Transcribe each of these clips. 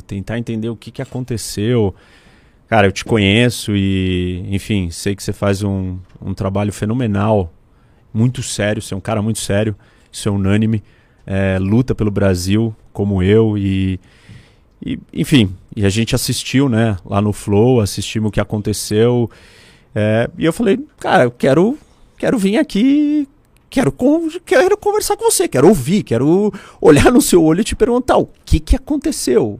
tentar entender o que, que aconteceu. Cara, eu te conheço e, enfim, sei que você faz um, um trabalho fenomenal, muito sério, você é um cara muito sério, isso é unânime, é, luta pelo Brasil, como eu, e, e, enfim, e a gente assistiu, né, lá no Flow, assistimos o que aconteceu, é, e eu falei, cara, eu quero, quero vir aqui quero, quero conversar com você, quero ouvir, quero olhar no seu olho e te perguntar o que, que aconteceu,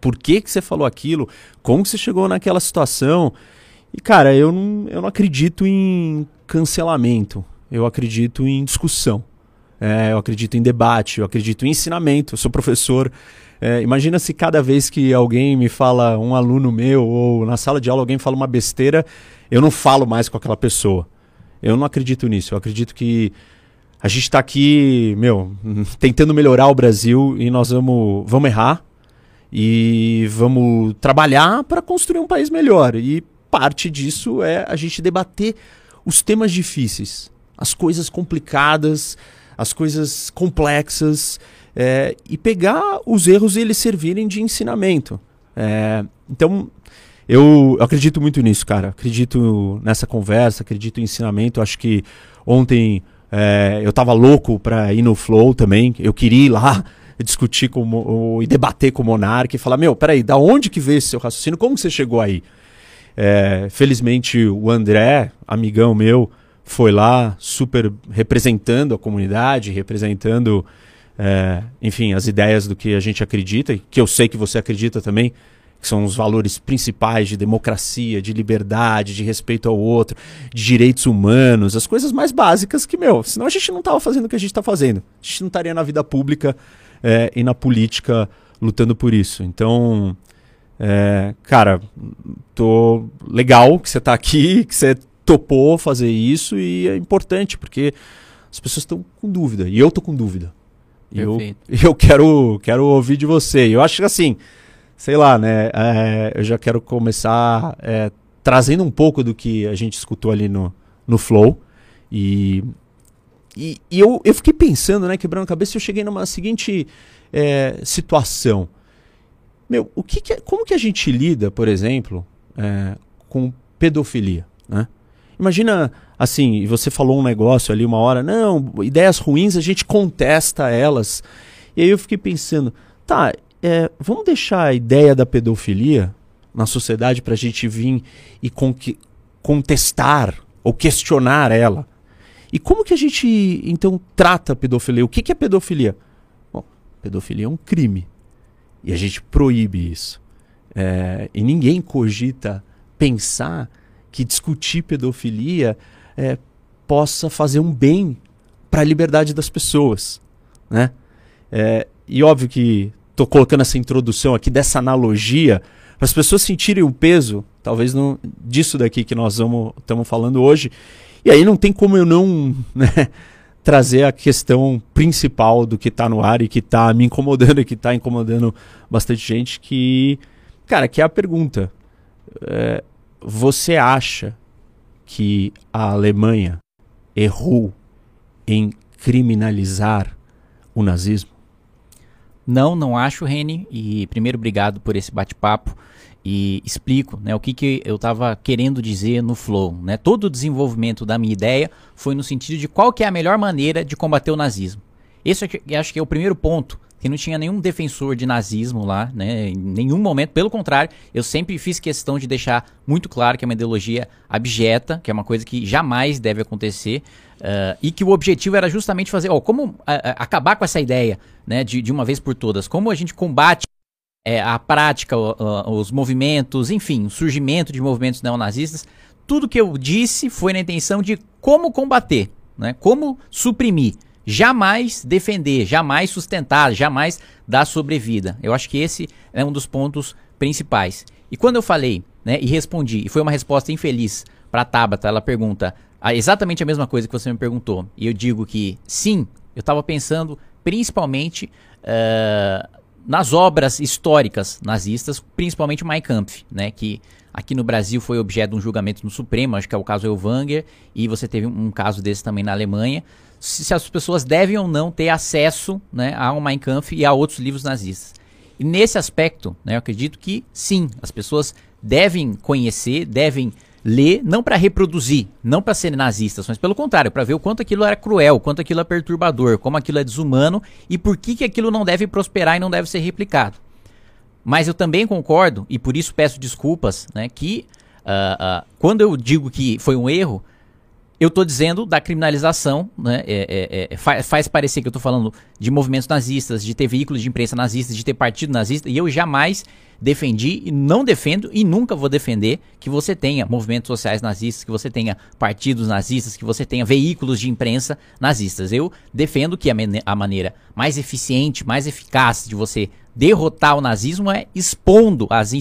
por que, que você falou aquilo, como você chegou naquela situação. E, cara, eu não, eu não acredito em cancelamento, eu acredito em discussão. É, eu acredito em debate, eu acredito em ensinamento. Eu sou professor. É, imagina se cada vez que alguém me fala, um aluno meu, ou na sala de aula alguém fala uma besteira, eu não falo mais com aquela pessoa. Eu não acredito nisso. Eu acredito que a gente está aqui, meu, tentando melhorar o Brasil e nós vamos, vamos errar, e vamos trabalhar para construir um país melhor. E parte disso é a gente debater os temas difíceis, as coisas complicadas, as coisas complexas é, e pegar os erros e eles servirem de ensinamento. É, então, eu acredito muito nisso, cara. Acredito nessa conversa, acredito em ensinamento. Acho que ontem é, eu estava louco para ir no Flow também. Eu queria ir lá discutir com e debater com o Monark e falar, meu, peraí, da onde que veio esse seu raciocínio? Como você chegou aí? É, felizmente o André, amigão meu, foi lá super representando a comunidade, representando, é, enfim, as ideias do que a gente acredita, que eu sei que você acredita também, que são os valores principais de democracia, de liberdade, de respeito ao outro, de direitos humanos, as coisas mais básicas que, meu, senão a gente não estava fazendo o que a gente está fazendo. A gente não estaria na vida pública é, e na política lutando por isso. Então, é, cara, tô legal que você está aqui, que você topou fazer isso e é importante porque as pessoas estão com dúvida e eu tô com dúvida. E eu, eu quero, quero ouvir de você. Eu acho que assim, sei lá, né? É, eu já quero começar é, trazendo um pouco do que a gente escutou ali no, no Flow. E e, eu, eu fiquei pensando, né, quebrando a cabeça, eu cheguei numa seguinte é, situação. Meu, o que, que é, como que a gente lida, por exemplo, é, com pedofilia, né? Imagina, assim, você falou um negócio ali uma hora, não, ideias ruins a gente contesta elas. E aí eu fiquei pensando, tá, é, vamos deixar a ideia da pedofilia na sociedade para a gente vir e contestar ou questionar ela. E como que a gente, então, trata a pedofilia? O que, que é pedofilia? Bom, pedofilia é um crime. E a gente proíbe isso. É, e ninguém cogita pensar que discutir pedofilia é, possa fazer um bem para a liberdade das pessoas. Né? É, e óbvio que estou colocando essa introdução aqui dessa analogia para as pessoas sentirem o peso, talvez não, disso daqui que nós estamos falando hoje, e aí não tem como eu não né, trazer a questão principal do que está no ar e que está me incomodando e que está incomodando bastante gente, que, cara, que é a pergunta. É, você acha que a Alemanha errou em criminalizar o nazismo? Não, não acho, Reni. E primeiro, obrigado por esse bate-papo e explico né, o que, que eu estava querendo dizer no Flow. Né? Todo o desenvolvimento da minha ideia foi no sentido de qual que é a melhor maneira de combater o nazismo. Esse eu acho que é o primeiro ponto, que não tinha nenhum defensor de nazismo lá, né, em nenhum momento. Pelo contrário, eu sempre fiz questão de deixar muito claro que é uma ideologia abjeta, que é uma coisa que jamais deve acontecer, uh, e que o objetivo era justamente fazer, ó, como uh, acabar com essa ideia né, de, de uma vez por todas, como a gente combate é, a prática, os movimentos, enfim, o surgimento de movimentos neonazistas, tudo que eu disse foi na intenção de como combater, né? como suprimir, jamais defender, jamais sustentar, jamais dar sobrevida. Eu acho que esse é um dos pontos principais. E quando eu falei né, e respondi, e foi uma resposta infeliz para a Tabata, ela pergunta exatamente a mesma coisa que você me perguntou, e eu digo que sim, eu estava pensando principalmente uh, nas obras históricas nazistas, principalmente Mein Kampf, né, que aqui no Brasil foi objeto de um julgamento no Supremo, acho que é o caso Elvanger, e você teve um, caso desse também na Alemanha, se, se, as pessoas devem ou não ter acesso né, ao Mein Kampf e a outros livros nazistas. E nesse aspecto, né, eu acredito que sim, as pessoas devem conhecer, devem ler, não para reproduzir, não para serem nazistas, mas pelo contrário, para ver o quanto aquilo era cruel, quanto aquilo é perturbador, como aquilo é desumano e por que, que aquilo não deve prosperar e não deve ser replicado. Mas eu também concordo, e por isso peço desculpas, né, que uh, uh, quando eu digo que foi um erro, eu estou dizendo da criminalização, né? É, é, é, faz, faz, parecer que eu estou falando de movimentos nazistas, de ter veículos de imprensa nazistas, de ter partido nazista, e eu jamais defendi e não defendo e nunca vou defender que você tenha movimentos sociais nazistas, que você tenha partidos nazistas, que você tenha veículos de imprensa nazistas. Eu defendo que a, a maneira mais eficiente, mais eficaz de você derrotar o nazismo é expondo as,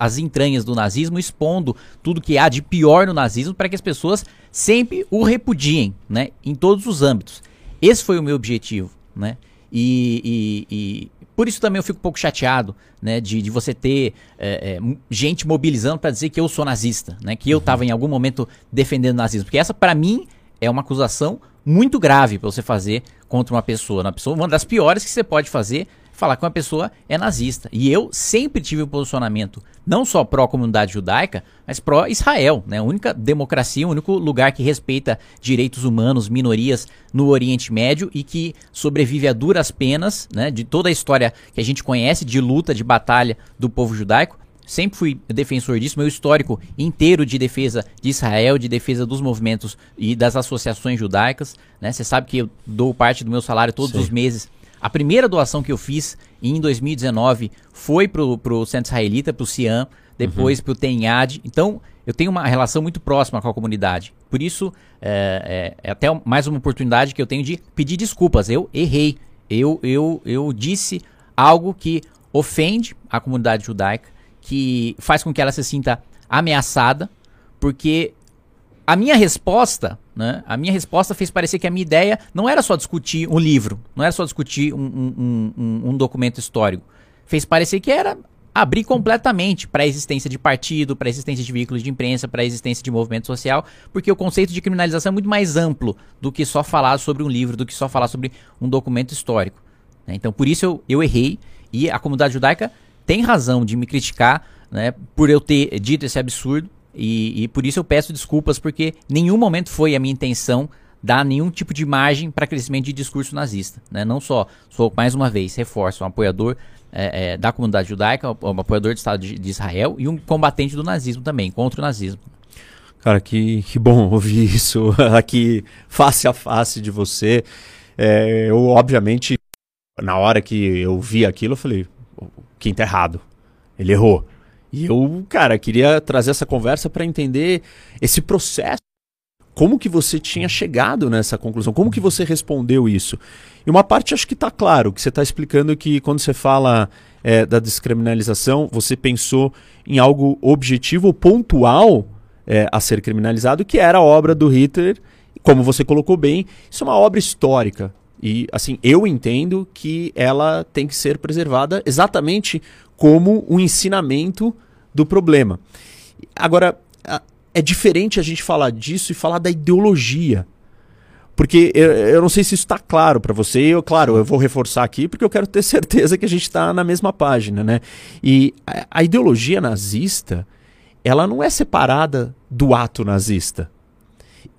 as entranhas do nazismo, expondo tudo que há de pior no nazismo para que as pessoas sempre o repudiem, né? Em todos os âmbitos. Esse foi o meu objetivo, né? E, e, e por isso também eu fico um pouco chateado, né? De, de você ter é, é, gente mobilizando para dizer que eu sou nazista, né? Que eu estava em algum momento defendendo o nazismo. Porque essa, para mim, é uma acusação muito grave para você fazer contra uma pessoa. Uma pessoa, uma das piores que você pode fazer falar que uma pessoa é nazista. E eu sempre tive um posicionamento não só pró-comunidade judaica, mas pró-Israel, né? A única democracia, o único lugar que respeita direitos humanos, minorias no Oriente Médio e que sobrevive a duras penas, né? De toda a história que a gente conhece de luta, de batalha do povo judaico. Sempre fui defensor disso, meu histórico inteiro de defesa de Israel, de defesa dos movimentos e das associações judaicas. Né? Você sabe que eu dou parte do meu salário todos Sim. os meses a primeira doação que eu fiz em 2019 foi pro, pro Centro Israelita, pro CIAM, depois uhum. pro TENHAD. Então, eu tenho uma relação muito próxima com a comunidade. Por isso, é, é, é, até mais uma oportunidade que eu tenho de pedir desculpas. Eu errei. Eu, eu, eu disse algo que ofende a comunidade judaica, que faz com que ela se sinta ameaçada, porque a minha resposta, né? A minha resposta fez parecer que a minha ideia não era só discutir um livro, não era só discutir um, um, um, um documento histórico. Fez parecer que era abrir completamente para a existência de partido, para a existência de veículos de imprensa, para a existência de movimento social, porque o conceito de criminalização é muito mais amplo do que só falar sobre um livro, do que só falar sobre um documento histórico. Né? Então, por isso eu, eu errei e a comunidade judaica tem razão de me criticar né, por eu ter dito esse absurdo. E, e por isso eu peço desculpas, porque nenhum momento foi a minha intenção dar nenhum tipo de margem para crescimento de discurso nazista. Né? Não só sou, mais uma vez, reforço, um apoiador é, é, da comunidade judaica, um apoiador do Estado de, de, Israel e um combatente do nazismo também, contra o nazismo. Cara, que, que bom ouvir isso aqui face a face de você. É, eu, obviamente, na hora que eu vi aquilo, eu falei: quem tá errado? Ele errou. E eu, cara, queria trazer essa conversa para entender esse processo. Como que você tinha chegado nessa conclusão? Como que você respondeu isso? E uma parte acho que está claro, que você está explicando que quando você fala é, da descriminalização, você pensou em algo objetivo, pontual é, a ser criminalizado, que era a obra do Hitler. Como você colocou bem, isso é uma obra histórica. E assim, eu entendo que ela tem que ser preservada exatamente como um ensinamento do problema. Agora, é diferente a gente falar disso e falar da ideologia. Porque eu, eu não sei se isso está claro para você. Eu, claro, eu vou reforçar aqui porque eu quero ter certeza que a gente está na mesma página, né? E a, a ideologia nazista, ela não é separada do ato nazista.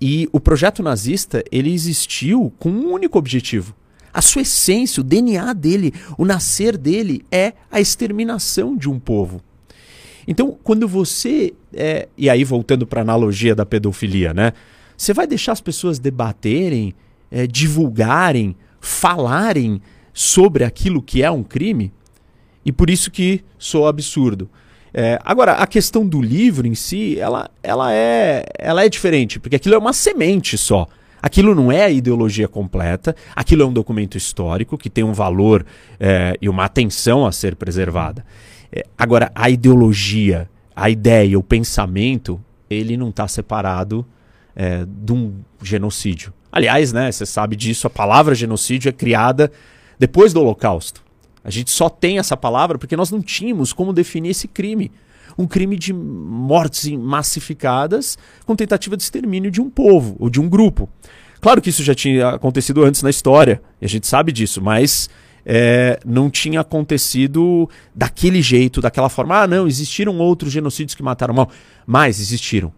E o projeto nazista, ele existiu com um único objetivo. A sua essência, o DNA dele, o nascer dele é a exterminação de um povo. Então, quando você. É, e aí, voltando para a analogia da pedofilia, né? Você vai deixar as pessoas debaterem, é, divulgarem, falarem sobre aquilo que é um crime? E por isso que sou absurdo. É, agora, a questão do livro em si, ela, ela, é, ela é diferente, porque aquilo é uma semente só. Aquilo não é a ideologia completa, aquilo é um documento histórico que tem um valor é, e uma atenção a ser preservada. É, agora, a ideologia, a ideia, o pensamento, ele não está separado é, de um genocídio. Aliás, né, você sabe disso, a palavra genocídio é criada depois do Holocausto. A gente só tem essa palavra porque nós não tínhamos como definir esse crime. Um crime de mortes massificadas com tentativa de extermínio de um povo ou de um grupo. Claro que isso já tinha acontecido antes na história, e a gente sabe disso, mas é, não tinha acontecido daquele jeito, daquela forma. Ah, não, existiram outros genocídios que mataram mal. Mas existiram.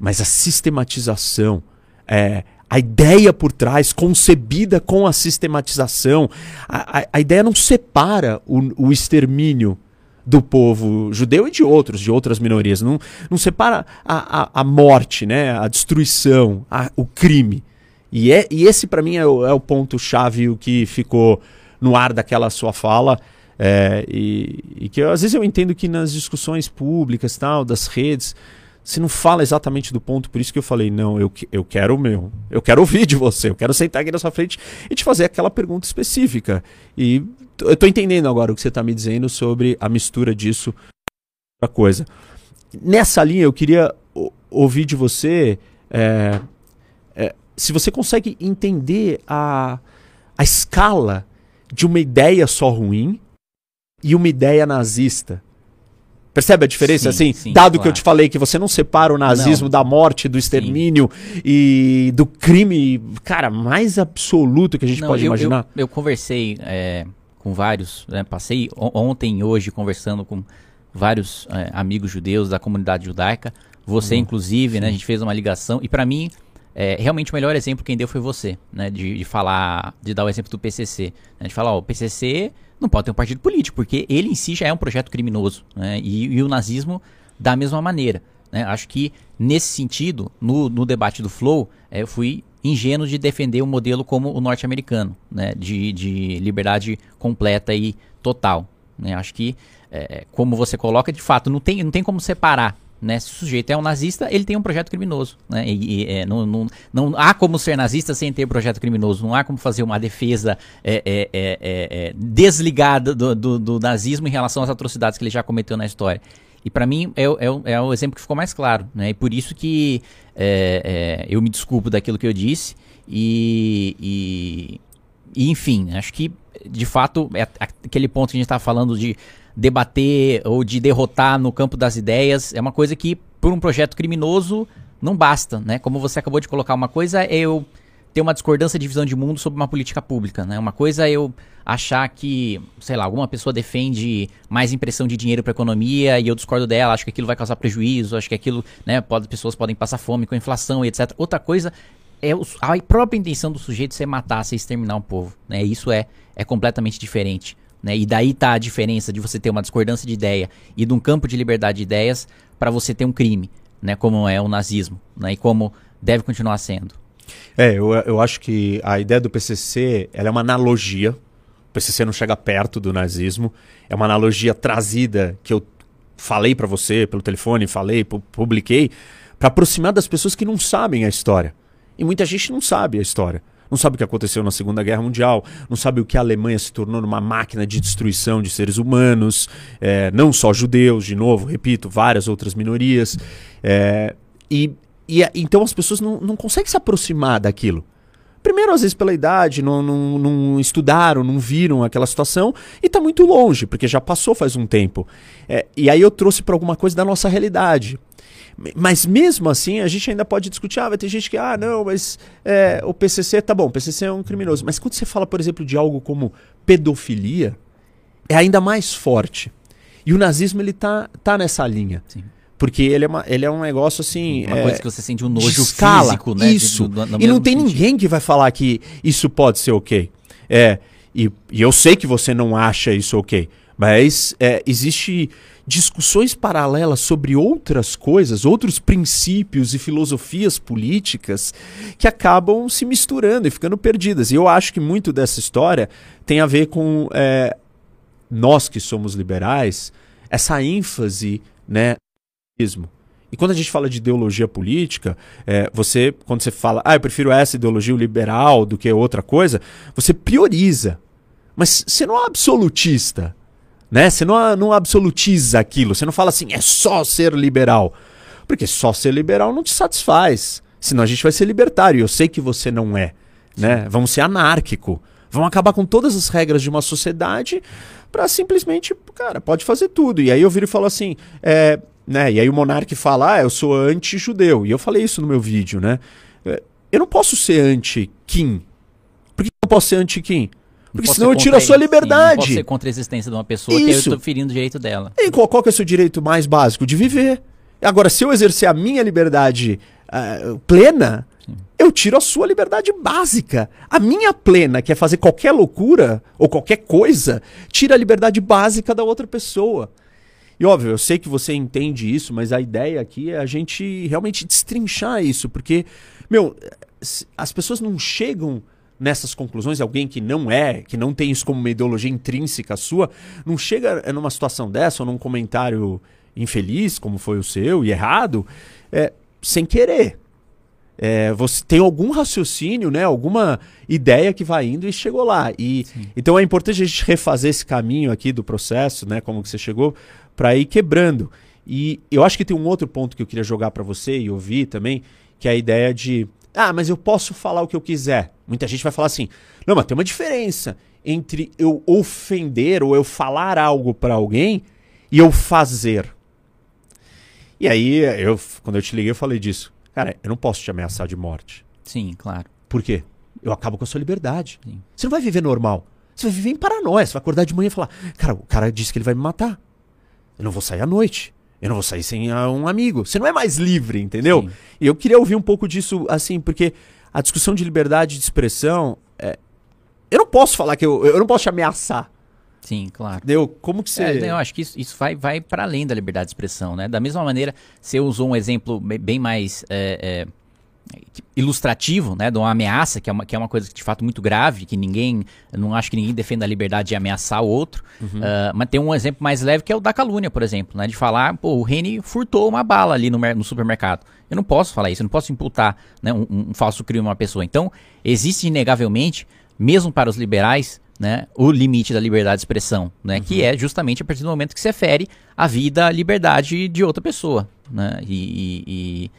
Mas a sistematização, é, a ideia por trás, concebida com a sistematização, a, a, a ideia não separa o, o extermínio do povo judeu e de outros, de outras minorias. Não, não separa a, a, a morte, né, a destruição, a, o crime. E, é, e esse, para mim, é o, é o ponto-chave, o que ficou no ar daquela sua fala. É, e, e, que às vezes eu entendo que nas discussões públicas, tal, das redes, você não fala exatamente do ponto, por isso que eu falei, não, eu, eu quero o meu, eu quero ouvir de você, eu quero sentar aqui na sua frente e te fazer aquela pergunta específica. E eu estou entendendo agora o que você está me dizendo sobre a mistura disso com a coisa. Nessa linha, eu queria ouvir de você é, é, se você consegue entender a, a escala de uma ideia só ruim e uma ideia nazista. Percebe a diferença? Sim, assim, sim, dado claro. que eu te falei que você não separa o nazismo não. da morte, do extermínio sim. e do crime, cara, mais absoluto que a gente não, pode eu, imaginar. Eu, eu conversei é, com vários, né, passei ontem e hoje conversando com vários é, amigos judeus da comunidade judaica, você uhum. inclusive, né, a gente fez uma ligação e para mim é, realmente o melhor exemplo quem deu foi você, né, de, de falar, de dar o exemplo do PCC, né, de falar, ó, o PCC não pode ter um partido político, porque ele em si já é um projeto criminoso. Né? E, e, o nazismo da mesma maneira. Né? Acho que nesse sentido, no, no debate do Flow, é, eu fui ingênuo de defender um modelo como o norte-americano, né? de, de liberdade completa e total. Né? Acho que, é, como você coloca, de fato, não tem, não tem como separar né? Se o sujeito é um nazista, ele tem um projeto criminoso. Né? E, e é, não, não, não há como ser nazista sem ter projeto criminoso. Não há como fazer uma defesa é, é, é, é desligada do, do, do, nazismo em relação às atrocidades que ele já cometeu na história. E para mim é, é, é, o exemplo que ficou mais claro. Né? E por isso que eu me desculpo daquilo que eu disse. E, e, e enfim, acho que de fato é aquele ponto que a gente estava falando de debater ou de derrotar no campo das ideias é uma coisa que, por um projeto criminoso, não basta, né? Como você acabou de colocar, uma coisa é eu ter uma discordância de visão de mundo sobre uma política pública, né? Uma coisa é eu achar que, sei lá, alguma pessoa defende mais impressão de dinheiro para a economia e eu discordo dela, acho que aquilo vai causar prejuízo, acho que aquilo, né, pode, pessoas podem passar fome com a inflação e etc. Outra coisa é a própria intenção do sujeito ser matar, ser exterminar um povo, né? Isso é, é completamente diferente. Né? E daí tá a diferença de você ter uma discordância de ideia e de um campo de liberdade de ideias para você ter um crime, né? como é o nazismo, né? e como deve continuar sendo. É, eu, eu acho que a ideia do PCC ela é uma analogia. O PCC não chega perto do nazismo. É uma analogia trazida que eu falei para você pelo telefone, falei, publiquei, para aproximar das pessoas que não sabem a história. E muita gente não sabe a história não sabe o que aconteceu na Segunda Guerra Mundial, não sabe o que a Alemanha se tornou numa máquina de destruição de seres humanos, é, não só judeus, de novo, repito, várias outras minorias. É, e, e então as pessoas não, não conseguem se aproximar daquilo. Primeiro, às vezes, pela idade, não, não, não estudaram, não viram aquela situação e está muito longe, porque já passou faz um tempo. É, e aí eu trouxe para alguma coisa da nossa realidade. Mas mesmo assim, a gente ainda pode discutir. Ah, vai ter gente que, ah, não, mas é, o PCC tá bom, o PCC é um criminoso. Mas quando você fala, por exemplo, de algo como pedofilia, é ainda mais forte. E o nazismo, ele tá, tá nessa linha. Sim. Porque ele é, uma, ele é um negócio assim. Uma é, coisa que você sente um nojo escala, físico, né? Isso. De, do, e não tem sentido. ninguém que vai falar que isso pode ser ok. É, e, e eu sei que você não acha isso ok. Mas é, existe discussões paralelas sobre outras coisas, outros princípios e filosofias políticas que acabam se misturando e ficando perdidas. E eu acho que muito dessa história tem a ver com é, nós que somos liberais, essa ênfase, né, e quando a gente fala de ideologia política, é, você, quando você fala, ah, eu prefiro essa ideologia liberal do que outra coisa, você prioriza. Mas você não é absolutista. Né? Você não, não absolutiza aquilo. Você não fala assim, é só ser liberal. Porque só ser liberal não te satisfaz. Senão a gente vai ser libertário. Eu sei que você não é. Né? Vamos ser anárquico. Vamos acabar com todas as regras de uma sociedade para simplesmente, cara, pode fazer tudo. E aí eu viro e falo assim, é, né? E aí o monarca fala, ah, eu sou anti-judeu. E eu falei isso no meu vídeo, né? É, eu não posso ser anti-Kim. Por que eu posso ser anti-Kim? Porque senão eu tiro a sua liberdade. Sim, não pode ser contra a existência de uma pessoa Isso. que eu estou ferindo o direito dela. E qual, qual que é o seu direito mais básico? De viver. Agora, se eu exercer a minha liberdade uh, plena, Sim. eu tiro a sua liberdade básica. A minha plena, que é fazer qualquer loucura ou qualquer coisa, tira a liberdade básica da outra pessoa. E óbvio, eu sei que você entende isso, mas a ideia aqui é a gente realmente destrinchar isso, porque, meu, as pessoas não chegam nessas conclusões, alguém que não é, que não tem isso como uma ideologia intrínseca sua, não chega numa situação dessa ou num comentário infeliz, como foi o seu, e errado, é, sem querer. É, você tem algum raciocínio, né? Alguma ideia que vai indo e chegou lá. E então é importante a gente refazer esse caminho aqui do processo, né? Como que você chegou para ir quebrando. E eu acho que tem um outro ponto que eu queria jogar para você e ouvir também, que é a ideia de ah, mas eu posso falar o que eu quiser. Muita gente vai falar assim: não, mas tem uma diferença entre eu ofender ou eu falar algo para alguém e eu fazer. E aí, eu, quando eu te liguei, eu falei disso. Cara, eu não posso te ameaçar de morte. Sim, claro. Por quê? Eu acabo com a sua liberdade. Sim. Você não vai viver normal. Você vai viver em paranoia. Você vai acordar de manhã e falar: Cara, o cara disse que ele vai me matar. Eu não vou sair à noite. Eu não vou sair sem um amigo. Você não é mais livre, entendeu? Sim. E eu queria ouvir um pouco disso, assim, porque a discussão de liberdade de expressão. É... Eu não posso falar que eu. Eu não posso te ameaçar. Sim, claro. Deu? Como que você. É, eu acho que isso, isso vai, vai para além da liberdade de expressão, né? Da mesma maneira, você usou um exemplo bem mais. É, é ilustrativo, né, de uma ameaça, que é uma, que é uma coisa de fato muito grave, que ninguém, não acho que ninguém defenda a liberdade de ameaçar o outro, uhum. uh, mas tem um exemplo mais leve que é o da calúnia, por exemplo, né, de falar, pô, o Reni furtou uma bala ali no, no supermercado. Eu não posso falar isso, eu não posso imputar né, um, um falso crime a uma pessoa. Então, existe inegavelmente, mesmo para os liberais, né, o limite da liberdade de expressão, né, uhum. que é justamente a partir do momento que se fere a vida, a liberdade de outra pessoa, né, e, e, e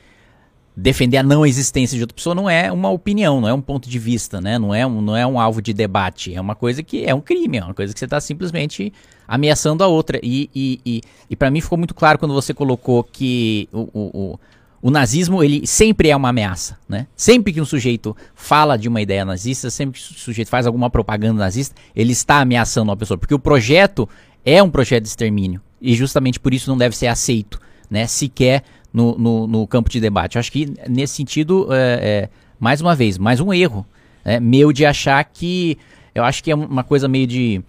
defender a não existência de outra pessoa não é uma opinião, não é um ponto de vista, né? Não é um, não é um alvo de debate. É uma coisa que é um crime, é uma coisa que você está simplesmente ameaçando a outra. E, e, e, e para mim ficou muito claro quando você colocou que o, o, o, o, nazismo ele sempre é uma ameaça, né? Sempre que um sujeito fala de uma ideia nazista, sempre que o sujeito faz alguma propaganda nazista, ele está ameaçando uma pessoa, porque o projeto é um projeto de extermínio e justamente por isso não deve ser aceito, né? Sequer no, no, no campo de debate. Eu acho que nesse sentido, é, é, mais uma vez, mais um erro é, meu de achar que. Eu acho que é uma coisa meio de.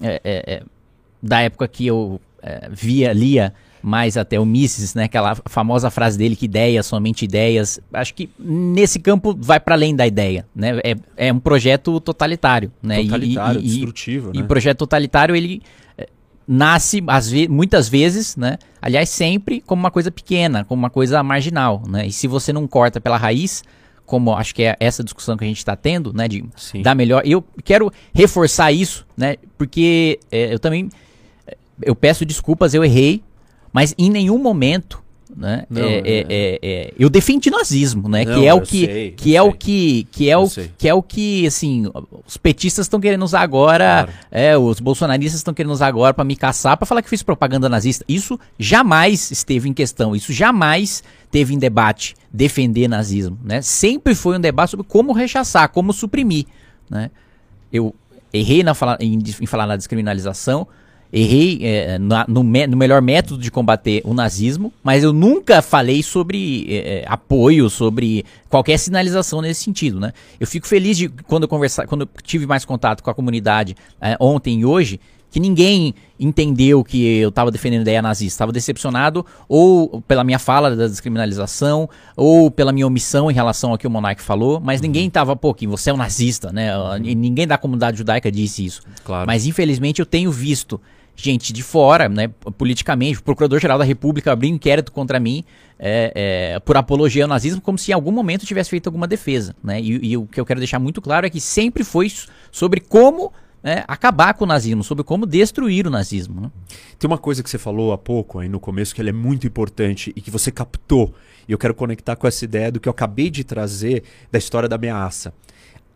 É, é, é, da época que eu via, lia mais até o Mises, né, aquela famosa frase dele que ideias, somente ideias. Acho que nesse campo vai para além da ideia, né? É, é um projeto totalitário, né? Totalitário, e, e, destrutivo, e, né? E projeto totalitário ele nasce ve muitas vezes, né? Aliás, sempre como uma coisa pequena, como uma coisa marginal, né? E se você não corta pela raiz, como acho que é essa discussão que a gente está tendo, né? De Sim. dar melhor. Eu quero reforçar isso, né? Porque é, eu também eu peço desculpas, eu errei, mas em nenhum momento né? Não, é, é, é, é, eu defendi nazismo, né? Não, que é o que, sei, que é sei. o que, que é o que é o que assim os petistas estão querendo usar agora, claro. é, os bolsonaristas estão querendo usar agora para me caçar, para falar que fiz propaganda nazista. Isso jamais esteve em questão, isso jamais teve em debate defender nazismo, né? Sempre foi um debate sobre como rechaçar, como suprimir, né? Eu errei na fala, em, em falar na descriminalização, errei é, na, no, me, no, melhor método de combater o nazismo, mas eu nunca falei sobre é, é, apoio, sobre qualquer sinalização nesse sentido, né? Eu fico feliz de quando eu conversar, quando eu tive mais contato com a comunidade é, ontem e hoje, que ninguém entendeu que eu estava defendendo a ideia nazista. Estava decepcionado ou pela minha fala da descriminalização ou pela minha omissão em relação ao que o Monark falou, mas uhum. ninguém estava, pô, que você é um nazista, né? Uhum. Ninguém da comunidade judaica disse isso. Claro. Mas infelizmente eu tenho visto gente de fora, né, politicamente, o Procurador-Geral da República abriu inquérito contra mim é, é, por apologia ao nazismo, como se em algum momento tivesse feito alguma defesa. Né? E, e, o que eu quero deixar muito claro é que sempre foi sobre como né, acabar com o nazismo, sobre como destruir o nazismo. Né? Tem uma coisa que você falou há pouco, aí no começo, que ela é muito importante e que você captou. E eu quero conectar com essa ideia do que eu acabei de trazer da história da ameaça.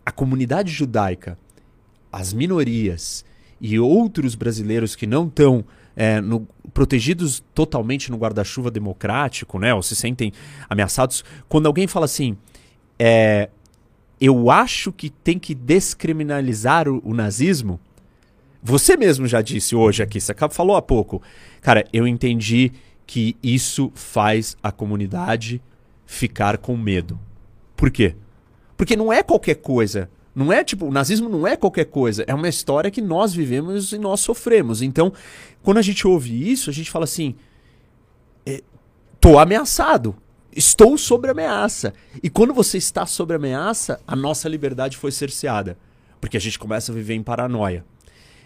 A comunidade judaica, as minorias, e outros brasileiros que não estão é, protegidos totalmente no guarda-chuva democrático, né, ou se sentem ameaçados, quando alguém fala assim, é, eu acho que tem que descriminalizar o, o nazismo. Você mesmo já disse hoje aqui, você falou há pouco. Cara, eu entendi que isso faz a comunidade ficar com medo. Por quê? Porque não é qualquer coisa. Não é tipo, o nazismo não é qualquer coisa. É uma história que nós vivemos e nós sofremos. Então, quando a gente ouve isso, a gente fala assim: é, tô ameaçado. Estou sob ameaça. E quando você está sob ameaça, a nossa liberdade foi cerceada. Porque a gente começa a viver em paranoia.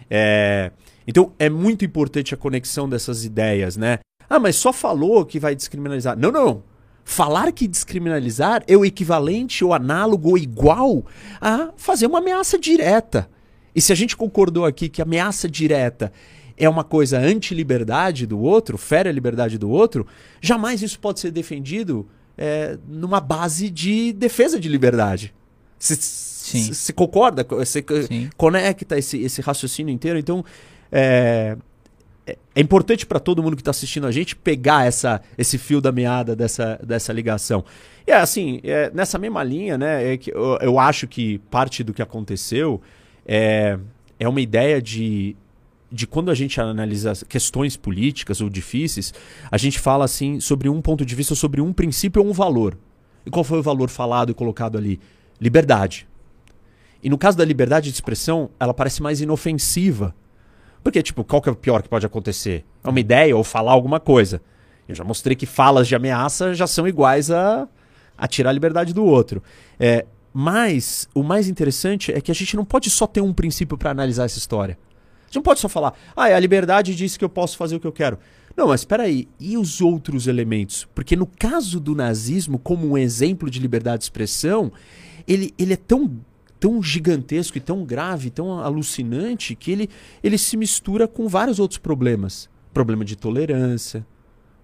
É... Então é muito importante a conexão dessas ideias, né? Ah, mas só falou que vai descriminalizar. Não, não. Falar que descriminalizar é o equivalente, ou análogo, ou igual a fazer uma ameaça direta. E se a gente concordou aqui que ameaça direta é uma coisa anti-liberdade do outro, fere a liberdade do outro, jamais isso pode ser defendido é, numa base de defesa de liberdade. Você concorda? Você conecta esse, esse raciocínio inteiro? Então, é, é, é importante para todo mundo que está assistindo a gente pegar essa, esse fio da meada dessa, dessa ligação. E é assim, é, nessa mesma linha, né, é que eu, eu, acho que parte do que aconteceu é, é uma ideia de de quando a gente analisa questões políticas ou difíceis, a gente fala assim sobre um ponto de vista, sobre um princípio ou um valor. E qual foi o valor falado e colocado ali? Liberdade. E no caso da liberdade de expressão, ela parece mais inofensiva. Porque, tipo, qual que é o pior que pode acontecer? É uma ideia ou falar alguma coisa. Eu já mostrei que falas de ameaça já são iguais a, a tirar a liberdade do outro. É, mas o mais interessante é que a gente não pode só ter um princípio para analisar essa história. Você não pode só falar, ah, a liberdade diz que eu posso fazer o que eu quero. Não, mas espera aí, e os outros elementos? Porque no caso do nazismo, como um exemplo de liberdade de expressão, ele, ele é tão, tão gigantesco e tão grave, tão alucinante, que ele, ele se mistura com vários outros problemas. Problema de tolerância,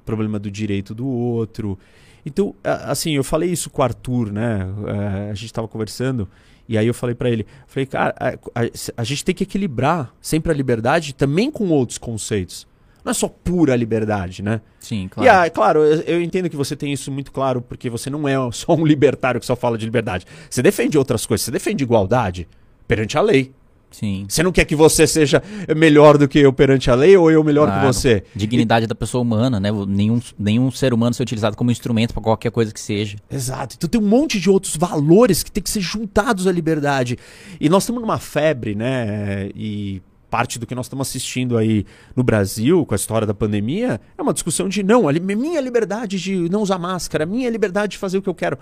problema do direito do outro. Então, assim, eu falei isso com o Arthur, né? É, a gente estava conversando e aí eu falei para ele, falei, cara, a, a, a, gente tem que equilibrar sempre a liberdade também com outros conceitos. Não é só pura liberdade, né? Sim, claro. E ah, claro, eu, eu, entendo que você tem isso muito claro, porque você não é só um libertário que só fala de liberdade. Você defende outras coisas, você defende igualdade perante a lei. Sim. Você não quer que você seja melhor do que eu perante a lei ou eu melhor claro. que você? Dignidade e... da pessoa humana, né? Nenhum, nenhum ser humano ser utilizado como instrumento para qualquer coisa que seja. Exato. Então tem um monte de outros valores que tem que ser juntados à liberdade. E nós estamos numa febre, né? E parte do que nós estamos assistindo aí no Brasil, com a história da pandemia, é uma discussão de não, a minha liberdade de não usar máscara, minha liberdade de fazer o que eu quero.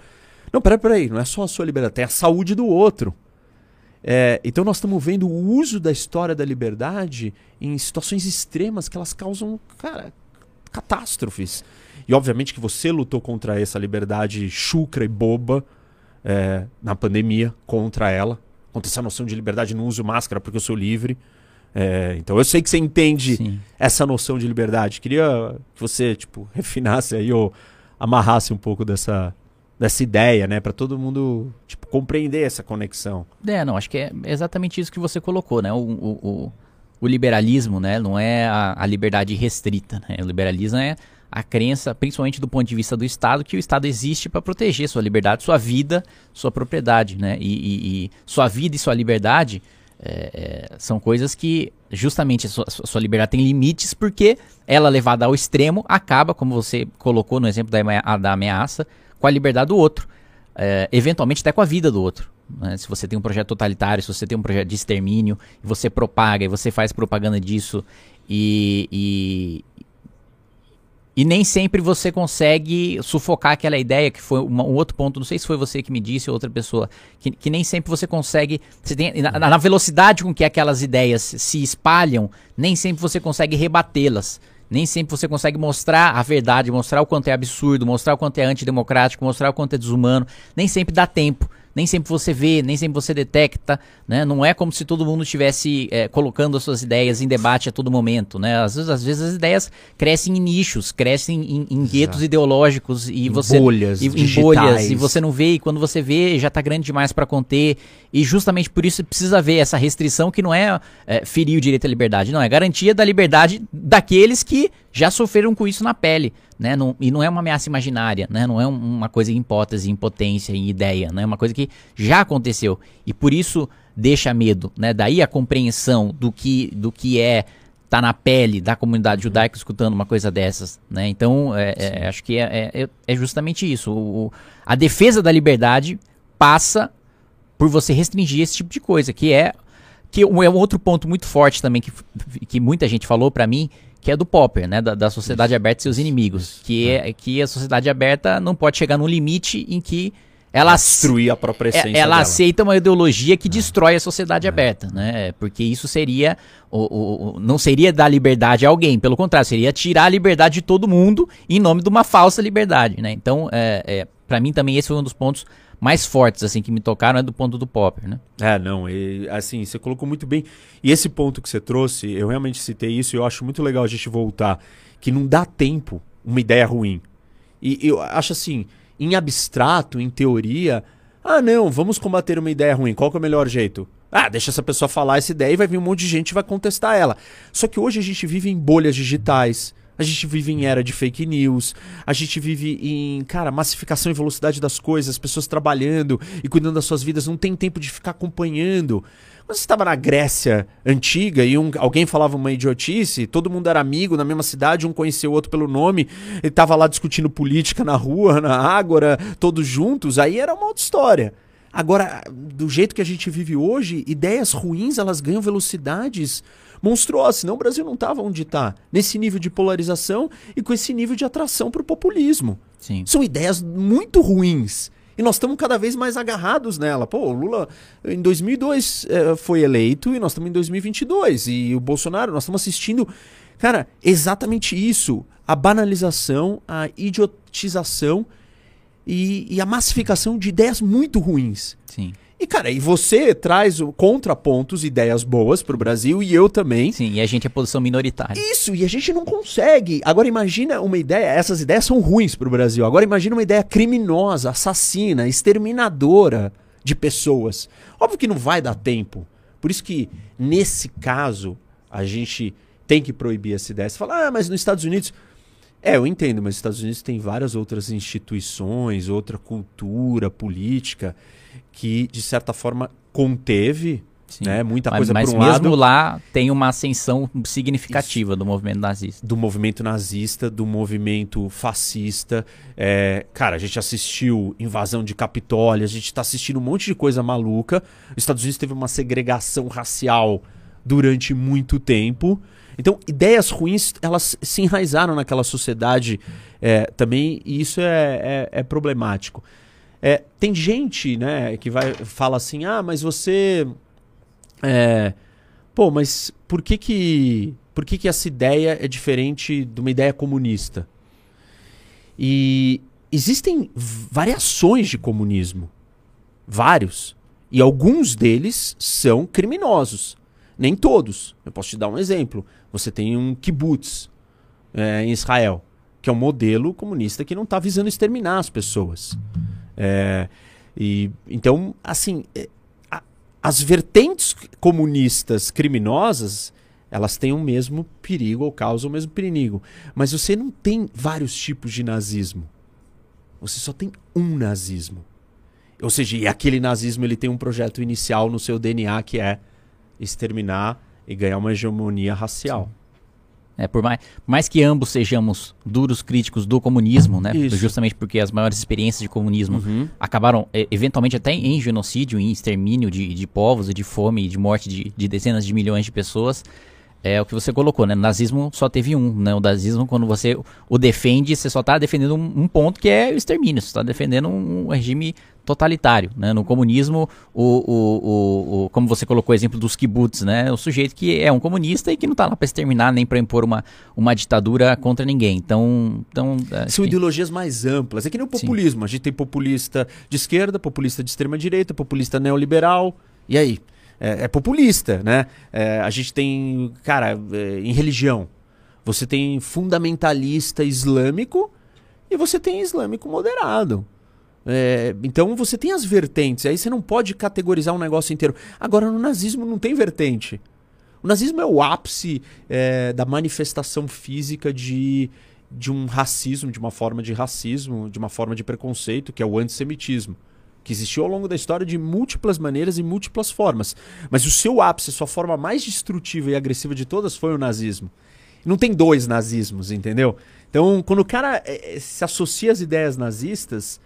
Não, peraí, peraí, não é só a sua liberdade, tem a saúde do outro. É, então nós estamos vendo o uso da história da liberdade em situações extremas que elas causam, cara, catástrofes. E obviamente que você lutou contra essa liberdade chucra e boba é, na pandemia, contra ela, contra essa noção de liberdade, não uso máscara porque eu sou livre. É, então eu sei que você entende Sim. essa noção de liberdade. Queria que você tipo refinasse aí ou amarrasse um pouco dessa dessa ideia, né, para todo mundo tipo compreender essa conexão. É, não, acho que é exatamente isso que você colocou, né? O, o, o, o liberalismo, né, não é a, a, liberdade restrita, né? O liberalismo é a crença, principalmente do ponto de vista do Estado, que o Estado existe para proteger sua liberdade, sua vida, sua propriedade, né? E, e, e sua vida e sua liberdade é, é, são coisas que justamente a sua, a sua, liberdade tem limites porque ela levada ao extremo acaba, como você colocou no exemplo da, da ameaça, com a liberdade do outro, é, eventualmente até com a vida do outro. Né? Se você tem um projeto totalitário, se você tem um projeto de extermínio, você propaga e você faz propaganda disso e, e, e nem sempre você consegue sufocar aquela ideia, que foi uma, um outro ponto, não sei se foi você que me disse ou outra pessoa, que, que nem sempre você consegue, você tem, na, na velocidade com que aquelas ideias se espalham, nem sempre você consegue rebatê-las. Nem sempre você consegue mostrar a verdade, mostrar o quanto é absurdo, mostrar o quanto é antidemocrático, mostrar o quanto é desumano. Nem sempre dá tempo nem sempre você vê, nem sempre você detecta, né? Não é como se todo mundo estivesse é, colocando as suas ideias em debate a todo momento, né? Às vezes, às vezes as ideias crescem em nichos, crescem em, em guetos ideológicos e em você bolhas, e, em bolhas e você não vê e quando você vê já está grande demais para conter e justamente por isso precisa ver essa restrição que não é, é ferir o direito à liberdade, não é garantia da liberdade daqueles que já sofreram com isso na pele, né? Não, e não é uma ameaça imaginária, né? Não é um, uma coisa em hipótese, em potência, em ideia, né? É uma coisa que já aconteceu. E por isso deixa medo, né? Daí a compreensão do que, do que é tá na pele da comunidade judaica escutando uma coisa dessas, né? Então, é, é, acho que é, é, é justamente isso. O, a defesa da liberdade passa por você restringir esse tipo de coisa, que é que é um outro ponto muito forte também que, que muita gente falou para mim, que é do Popper, né, da, da sociedade isso, aberta e seus inimigos, que é. é que a sociedade aberta não pode chegar num limite em que ela destruir a própria é, essência ela dela. aceita uma ideologia que é. destrói a sociedade é. aberta, né? Porque isso seria o, o, não seria dar liberdade a alguém, pelo contrário, seria tirar a liberdade de todo mundo em nome de uma falsa liberdade, né? Então, é, é para mim também esse foi um dos pontos mais fortes assim que me tocaram é do ponto do Popper, né? É, não, e, assim, você colocou muito bem. E esse ponto que você trouxe, eu realmente citei isso e eu acho muito legal a gente voltar que não dá tempo uma ideia ruim. E eu acho assim, em abstrato, em teoria, ah, não, vamos combater uma ideia ruim. Qual que é o melhor jeito? Ah, deixa essa pessoa falar essa ideia e vai vir um monte de gente e vai contestar ela. Só que hoje a gente vive em bolhas digitais. A gente vive em era de fake news. A gente vive em, cara, massificação e velocidade das coisas, as pessoas trabalhando e cuidando das suas vidas, não tem tempo de ficar acompanhando. Quando você estava na Grécia antiga e um, alguém falava uma idiotice, todo mundo era amigo na mesma cidade, um conhecia o outro pelo nome, ele estava lá discutindo política na rua, na ágora, todos juntos, aí era uma outra história. Agora, do jeito que a gente vive hoje, ideias ruins elas ganham velocidades monstruosas, senão o Brasil não estava onde está, nesse nível de polarização e com esse nível de atração para o populismo. Sim. São ideias muito ruins. E nós estamos cada vez mais agarrados nela. Pô, o Lula em 2002 é, foi eleito e nós estamos em 2022. E o Bolsonaro, nós estamos assistindo, cara, exatamente isso. A banalização, a idiotização e, e a massificação de ideias muito ruins. Sim. E, cara, e você traz contrapontos, ideias boas pro Brasil e eu também. Sim, e a gente é posição minoritária. Isso, e a gente não consegue. Agora imagina uma ideia, essas ideias são ruins pro Brasil. Agora imagina uma ideia criminosa, assassina, exterminadora de pessoas. Óbvio que não vai dar tempo. Por isso que, nesse caso, a gente tem que proibir essa ideia. Você fala, ah, mas nos Estados Unidos. É, eu entendo, mas os Estados Unidos tem várias outras instituições, outra cultura política que, de certa forma, conteve né, muita mas, coisa mas por um mesmo lado. lá tem uma ascensão significativa Isso. do movimento nazista. Do movimento nazista, do movimento fascista. É, cara, a gente assistiu invasão de Capitólio, a gente está assistindo um monte de coisa maluca. Os Estados Unidos teve uma segregação racial durante muito tempo. Então, ideias ruins, elas se enraizaram naquela sociedade é, também, e isso é, é, é problemático. É, tem gente, né, que vai fala assim, ah, mas você, é, pô, mas por que que, por que que essa ideia é diferente de uma ideia comunista? E existem variações de comunismo, vários, e alguns deles são criminosos. Nem todos. Eu posso te dar um exemplo. Você tem um kibbutz é, em Israel, que é um modelo comunista que não está visando exterminar as pessoas. É, e, então, assim, é, a, as vertentes comunistas criminosas, elas têm o mesmo perigo ou causam o mesmo perigo. Mas você não tem vários tipos de nazismo. Você só tem um nazismo. Ou seja, e aquele nazismo ele tem um projeto inicial no seu DNA que é exterminar e ganhar uma hegemonia racial. Sim. É, por mais, mais que ambos sejamos duros críticos do comunismo, né? Isso. Justamente porque as maiores experiências de comunismo uhum. acabaram, é, eventualmente, até em genocídio, em extermínio de, de povos e de fome e de morte de, de dezenas de milhões de pessoas. É o que você colocou, né? O nazismo só teve um, né? O nazismo, quando você o defende, você só está defendendo um, um, ponto que é o extermínio. Você está defendendo um, um, regime totalitário, né? No comunismo, o, o, o, o, como você colocou o exemplo dos kibbutz, né? O sujeito que é um comunista e que não está lá para exterminar nem para impor uma, uma ditadura contra ninguém. Então, então são que... ideologias mais amplas. É que nem o populismo. Sim. A gente tem populista de esquerda, populista de extrema direita, populista neoliberal. E aí? É, é populista, né? É, a gente tem, cara, é, em religião, você tem fundamentalista islâmico e você tem islâmico moderado. É, então você tem as vertentes, aí você não pode categorizar um negócio inteiro. Agora, no nazismo não tem vertente. O nazismo é o ápice é, da manifestação física de de um racismo, de uma forma de racismo, de uma forma de preconceito, que é o antissemitismo, que existiu ao longo da história de múltiplas maneiras e múltiplas formas. Mas o seu ápice, a sua forma mais destrutiva e agressiva de todas foi o nazismo. Não tem dois nazismos, entendeu? Então, quando o cara é, se associa às ideias nazistas,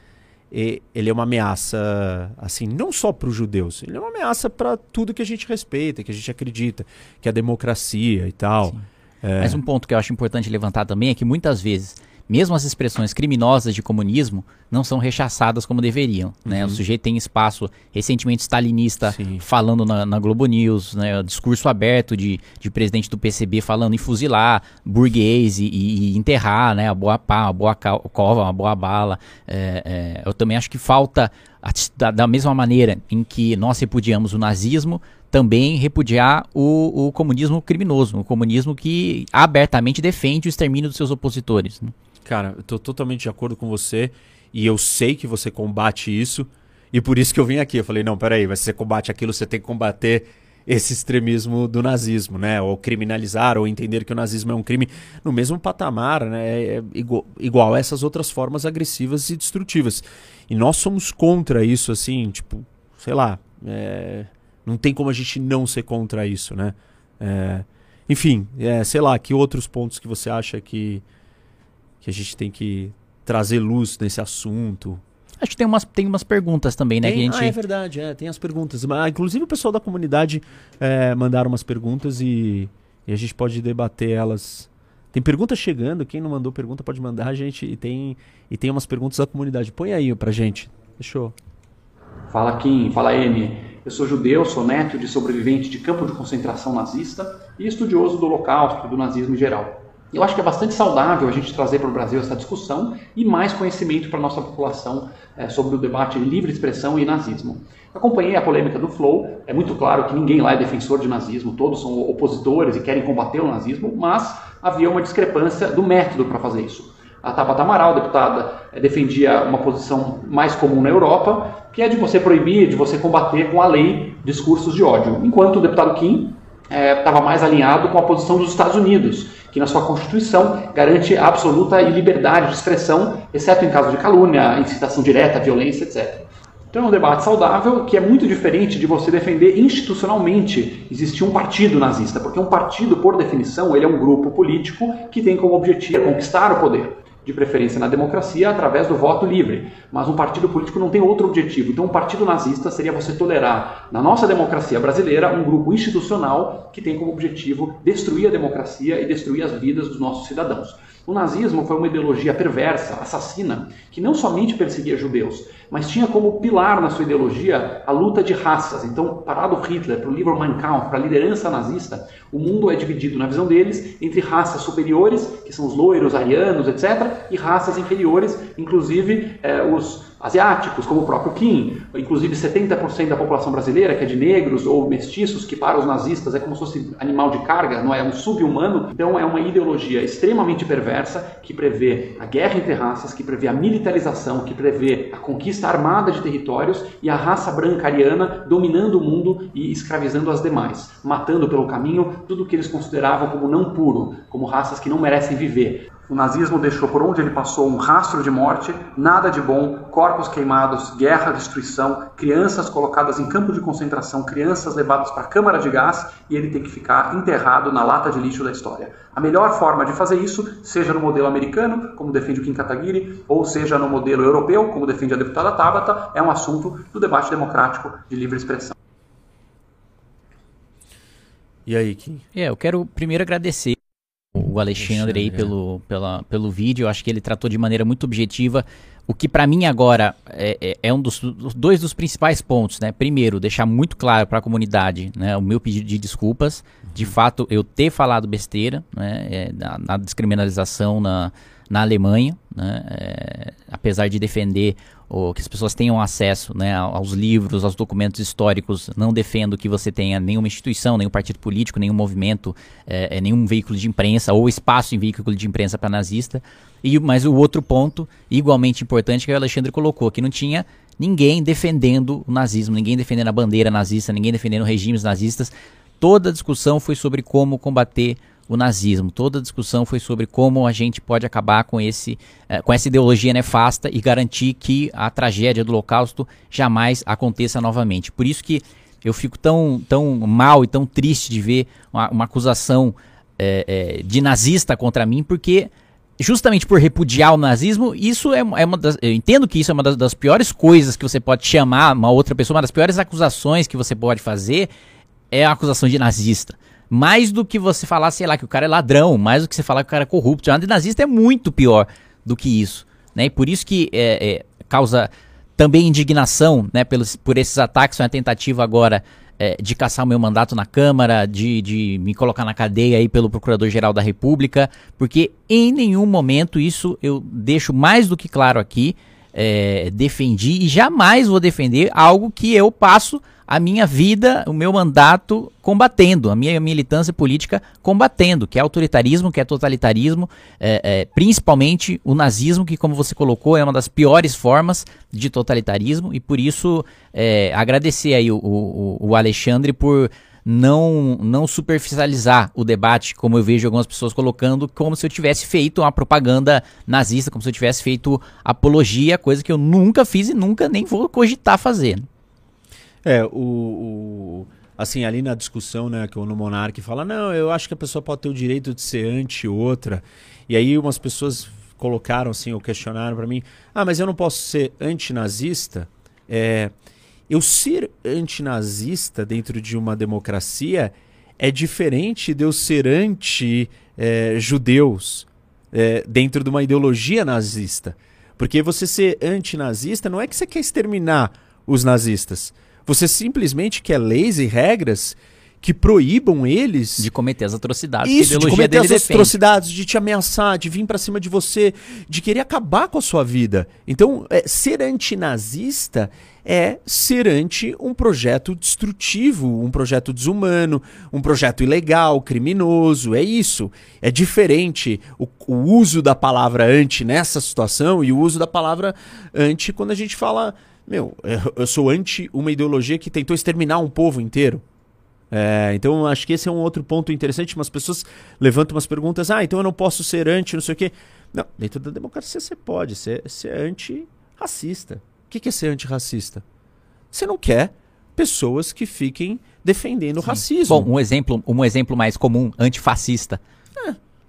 ele é uma ameaça, assim, não só para os judeus, ele é uma ameaça para tudo que a gente respeita, que a gente acredita, que é a democracia e tal. É. Mas um ponto que eu acho importante levantar também é que muitas vezes mesmo as expressões criminosas de comunismo não são rechaçadas como deveriam. Né? O uhum. sujeito tem espaço recentemente stalinista Sim. falando na, na, Globo News, né? discurso aberto de, de presidente do PCB falando em fuzilar burguês e, e enterrar né? a boa pá, a boa cova, uma boa bala. É, é, eu também acho que falta, da, da mesma maneira em que nós repudiamos o nazismo, também repudiar o, o, comunismo criminoso, o comunismo que abertamente defende o extermínio dos seus opositores. Né? Cara, eu tô totalmente de acordo com você e eu sei que você combate isso e por isso que eu vim aqui. Eu falei, não, peraí, mas você combate aquilo, você tem que combater esse extremismo do nazismo, né? Ou criminalizar, ou entender que o nazismo é um crime no mesmo patamar, né? É, é igual, igual a essas outras formas agressivas e destrutivas. E nós somos contra isso, assim, tipo, sei lá, é, não tem como a gente não ser contra isso, né? É, enfim, é, sei lá, que outros pontos que você acha que que a gente tem que trazer luz nesse assunto. Acho que tem umas, tem umas perguntas também, né? Tem, que a gente... Ah, é verdade, é, tem as perguntas. Mas, inclusive o pessoal da comunidade é, mandaram umas perguntas e, e, a gente pode debater elas. Tem perguntas chegando, quem não mandou pergunta pode mandar, a gente. E tem, e tem umas perguntas da comunidade. Põe aí pra gente. Fechou. Fala Kim, fala N. Eu sou judeu, sou neto de sobrevivente de campo de concentração nazista e estudioso do Holocausto e do nazismo em geral. Eu acho que é bastante saudável a gente trazer para o Brasil essa discussão e mais conhecimento para a nossa população é, sobre o debate de livre expressão e nazismo. Acompanhei a polêmica do Flow, é muito claro que ninguém lá é defensor de nazismo, todos são opositores e querem combater o nazismo, mas havia uma discrepância do método para fazer isso. A Tabata Amaral, deputada, é, defendia uma posição mais comum na Europa, que é de você proibir, de você combater com a lei discursos de ódio, enquanto o deputado Kim estava é, mais alinhado com a posição dos Estados Unidos, que na sua Constituição garante a absoluta liberdade de expressão, exceto em caso de calúnia, incitação direta, violência, etc. Então é um debate saudável que é muito diferente de você defender institucionalmente existir um partido nazista, porque um partido, por definição, ele é um grupo político que tem como objetivo conquistar o poder de preferência na democracia, através do voto livre. Mas um partido político não tem outro objetivo. Então, um partido nazista seria você tolerar, na nossa democracia brasileira, um grupo institucional que tem como objetivo destruir a democracia e destruir as vidas dos nossos cidadãos. O nazismo foi uma ideologia perversa, assassina, que não somente perseguia judeus, mas tinha como pilar na sua ideologia a luta de raças. Então, parado Hitler para o livro Mein Kampf, para a liderança nazista, o mundo é dividido, na visão deles, entre raças superiores, que são os loiros, arianos, etc., e raças inferiores, inclusive eh, os asiáticos, como o próprio Kim, inclusive 70% da população brasileira, que é de negros ou mestiços, que para os nazistas é como se fosse animal de carga, não é um sub-humano. Então é uma ideologia extremamente perversa que prevê a guerra entre raças, que prevê a militarização, que prevê a conquista armada de territórios e a raça branca ariana dominando o mundo e escravizando as demais, matando pelo caminho tudo o que eles consideravam como não puro, como raças que não merecem viver. O nazismo deixou por onde ele passou um rastro de morte, nada de bom, corpos queimados, guerra, destruição, crianças colocadas em campo de concentração, crianças levadas para a câmara de gás e ele tem que ficar enterrado na lata de lixo da história. A melhor forma de fazer isso, seja no modelo americano, como defende o Kim Kataguiri, ou seja no modelo europeu, como defende a deputada Tabata, é um assunto do debate democrático de livre expressão. E aí, Kim? É, eu quero primeiro agradecer o Alexandre aí pelo, pela, pelo vídeo. Eu acho que ele tratou de maneira muito objetiva. O que para mim agora é, é, é, um dos dois dos principais pontos, né? Primeiro, deixar muito claro para a comunidade, né, o meu pedido de desculpas. Uhum. De fato, eu ter falado besteira, né, é, na, na, descriminalização na, na Alemanha, né, é, apesar de defender ou que as pessoas tenham acesso né, aos livros, aos documentos históricos. Não defendo que você tenha nenhuma instituição, nenhum partido político, nenhum movimento, é, é nenhum veículo de imprensa ou espaço em veículo de imprensa para nazista. E, mas o outro ponto, igualmente importante, que o Alexandre colocou, que não tinha ninguém defendendo o nazismo, ninguém defendendo a bandeira nazista, ninguém defendendo regimes nazistas. Toda a discussão foi sobre como combater o nazismo. Toda a discussão foi sobre como a gente pode acabar com, esse, eh, com essa ideologia nefasta e garantir que a tragédia do Holocausto jamais aconteça novamente. Por isso que eu fico tão, tão mal e tão triste de ver uma, uma acusação eh, eh, de nazista contra mim, porque justamente por repudiar o nazismo, isso é, é uma das. Eu entendo que isso é uma das, das, piores coisas que você pode chamar uma outra pessoa, uma das piores acusações que você pode fazer é a acusação de nazista. Mais do que você falar, sei lá, que o cara é ladrão, mais do que você falar que o cara é corrupto. De nazista é muito pior do que isso. Né? E por isso que é, é, causa também indignação né, pelos, por esses ataques, uma tentativa agora é, de caçar o meu mandato na Câmara, de, de me colocar na cadeia aí pelo Procurador-Geral da República, porque em nenhum momento isso eu deixo mais do que claro aqui, é, defendi e jamais vou defender algo que eu passo a minha vida, o meu mandato combatendo, a minha militância política combatendo, que é autoritarismo, que é totalitarismo, é, é, principalmente o nazismo, que, como você colocou, é uma das piores formas de totalitarismo, e por isso é, agradecer aí o, o, o Alexandre por não não superficializar o debate, como eu vejo algumas pessoas colocando, como se eu tivesse feito uma propaganda nazista, como se eu tivesse feito apologia, coisa que eu nunca fiz e nunca nem vou cogitar fazer. É, o, o, assim, ali na discussão, né, que o Monarque fala, não, eu acho que a pessoa pode ter o direito de ser anti outra. E aí umas pessoas colocaram assim, ou questionaram para mim, ah, mas eu não posso ser antinazista? É, eu ser antinazista dentro de uma democracia é diferente de eu ser anti-judeus é, é, dentro de uma ideologia nazista. Porque você ser antinazista não é que você quer exterminar os nazistas. Você simplesmente quer leis e regras que proíbam eles de cometer as atrocidades. Isso, de cometer as defende. atrocidades, de te ameaçar, de vir para cima de você, de querer acabar com a sua vida. Então, é, ser antinazista é ser anti um projeto destrutivo, um projeto desumano, um projeto ilegal, criminoso. É isso. É diferente o, o uso da palavra anti nessa situação e o uso da palavra anti quando a gente fala meu, eu sou anti uma ideologia que tentou exterminar um povo inteiro. É, então acho que esse é um outro ponto interessante. Umas pessoas levantam umas perguntas, ah, então eu não posso ser anti, não sei o quê. Não, dentro da democracia você pode ser, ser anti-racista. O que é ser antirracista? Você não quer pessoas que fiquem defendendo o racismo. Bom, um exemplo, um exemplo mais comum, antifascista.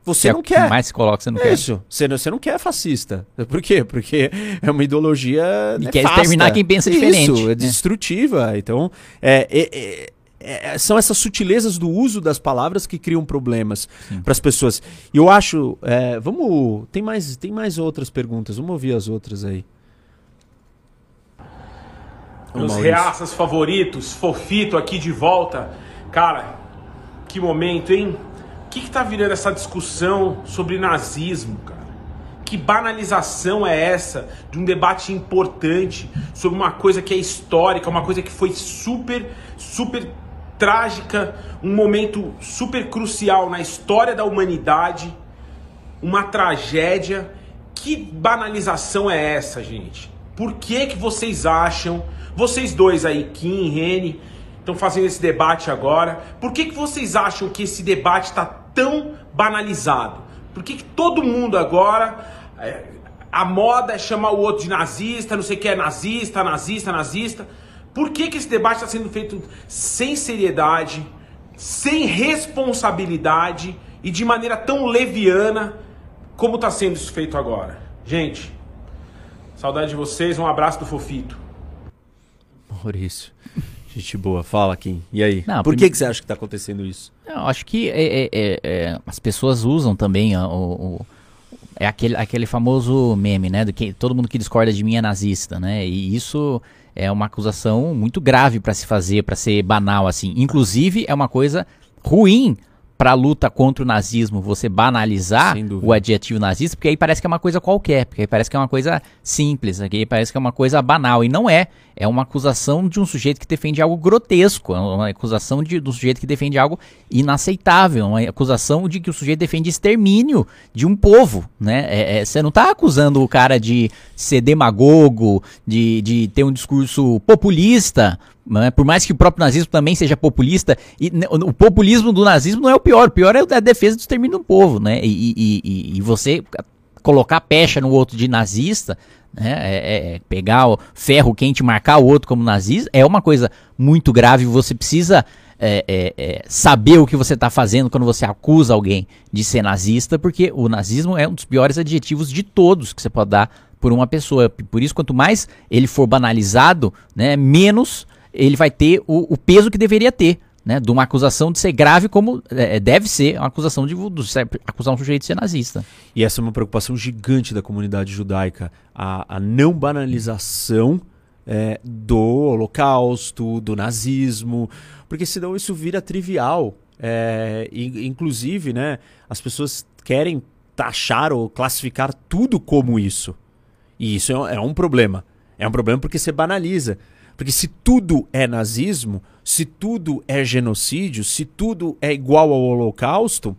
Você que não é quer. mais se coloca, você não é quer. Isso. Você não, você não quer fascista. Por quê? Porque é uma ideologia. E quer exterminar quem pensa diferente. Isso, é destrutiva. Então, é, é, é, são essas sutilezas do uso das palavras que criam problemas para as pessoas. E eu acho. É, vamos. Tem mais, tem mais outras perguntas. Vamos ouvir as outras aí. Meus reaças favoritos, Fofito aqui de volta. Cara, que momento, hein? Que está virando essa discussão sobre nazismo, cara? Que banalização é essa de um debate importante sobre uma coisa que é histórica, uma coisa que foi super, super trágica, um momento super crucial na história da humanidade, uma tragédia. Que banalização é essa, gente? Por que que vocês acham, vocês dois aí, Kim, Rene, estão fazendo esse debate agora? Por que que vocês acham que esse debate está tão banalizado? Por que, que todo mundo agora. É, a moda é chamar o outro de nazista, não sei o que é nazista, nazista, nazista. Por que, que esse debate está sendo feito sem seriedade, sem responsabilidade e de maneira tão leviana como está sendo isso feito agora? Gente, saudade de vocês, um abraço do Fofito. Maurício. Gente boa, fala Kim. E aí? Não, Por que, que você acha que está acontecendo isso? Eu acho que é, é, é, é, as pessoas usam também o, o, é aquele, aquele famoso meme, né? Do que todo mundo que discorda de mim é nazista, né? E isso é uma acusação muito grave para se fazer, para ser banal assim. Inclusive é uma coisa ruim para a luta contra o nazismo você banalizar o adjetivo nazista, porque aí parece que é uma coisa qualquer, porque aí parece que é uma coisa simples, aí parece que é uma coisa banal, e não é. É uma acusação de um sujeito que defende algo grotesco, é uma acusação de, um sujeito que defende algo inaceitável, uma acusação de que o sujeito defende extermínio de um povo, né? É, é, você não está acusando o cara de ser demagogo, de, de ter um discurso populista, Né? Por mais que o próprio nazismo também seja populista, e o populismo do nazismo não é o pior, o pior é a defesa do extermínio do povo, né? E, e, e, e você colocar pecha no outro de nazista, né? É, é, é pegar o ferro quente e marcar o outro como nazista, é uma coisa muito grave. Você precisa é, é, é, saber o que você está fazendo quando você acusa alguém de ser nazista, porque o nazismo é um dos piores adjetivos de todos que você pode dar por uma pessoa. Por isso, quanto mais ele for banalizado, né, menos ele vai ter o, o peso que deveria ter. Né, de uma acusação de ser grave como é, deve ser uma acusação de, de acusar um sujeito de ser nazista. E essa é uma preocupação gigante da comunidade judaica, a, a não banalização é, do holocausto, do nazismo, porque senão isso vira trivial. É, inclusive, né, as pessoas querem taxar ou classificar tudo como isso. E isso é, é um problema. É um problema porque você banaliza. Porque se tudo é nazismo, se tudo é genocídio, se tudo é igual ao Holocausto,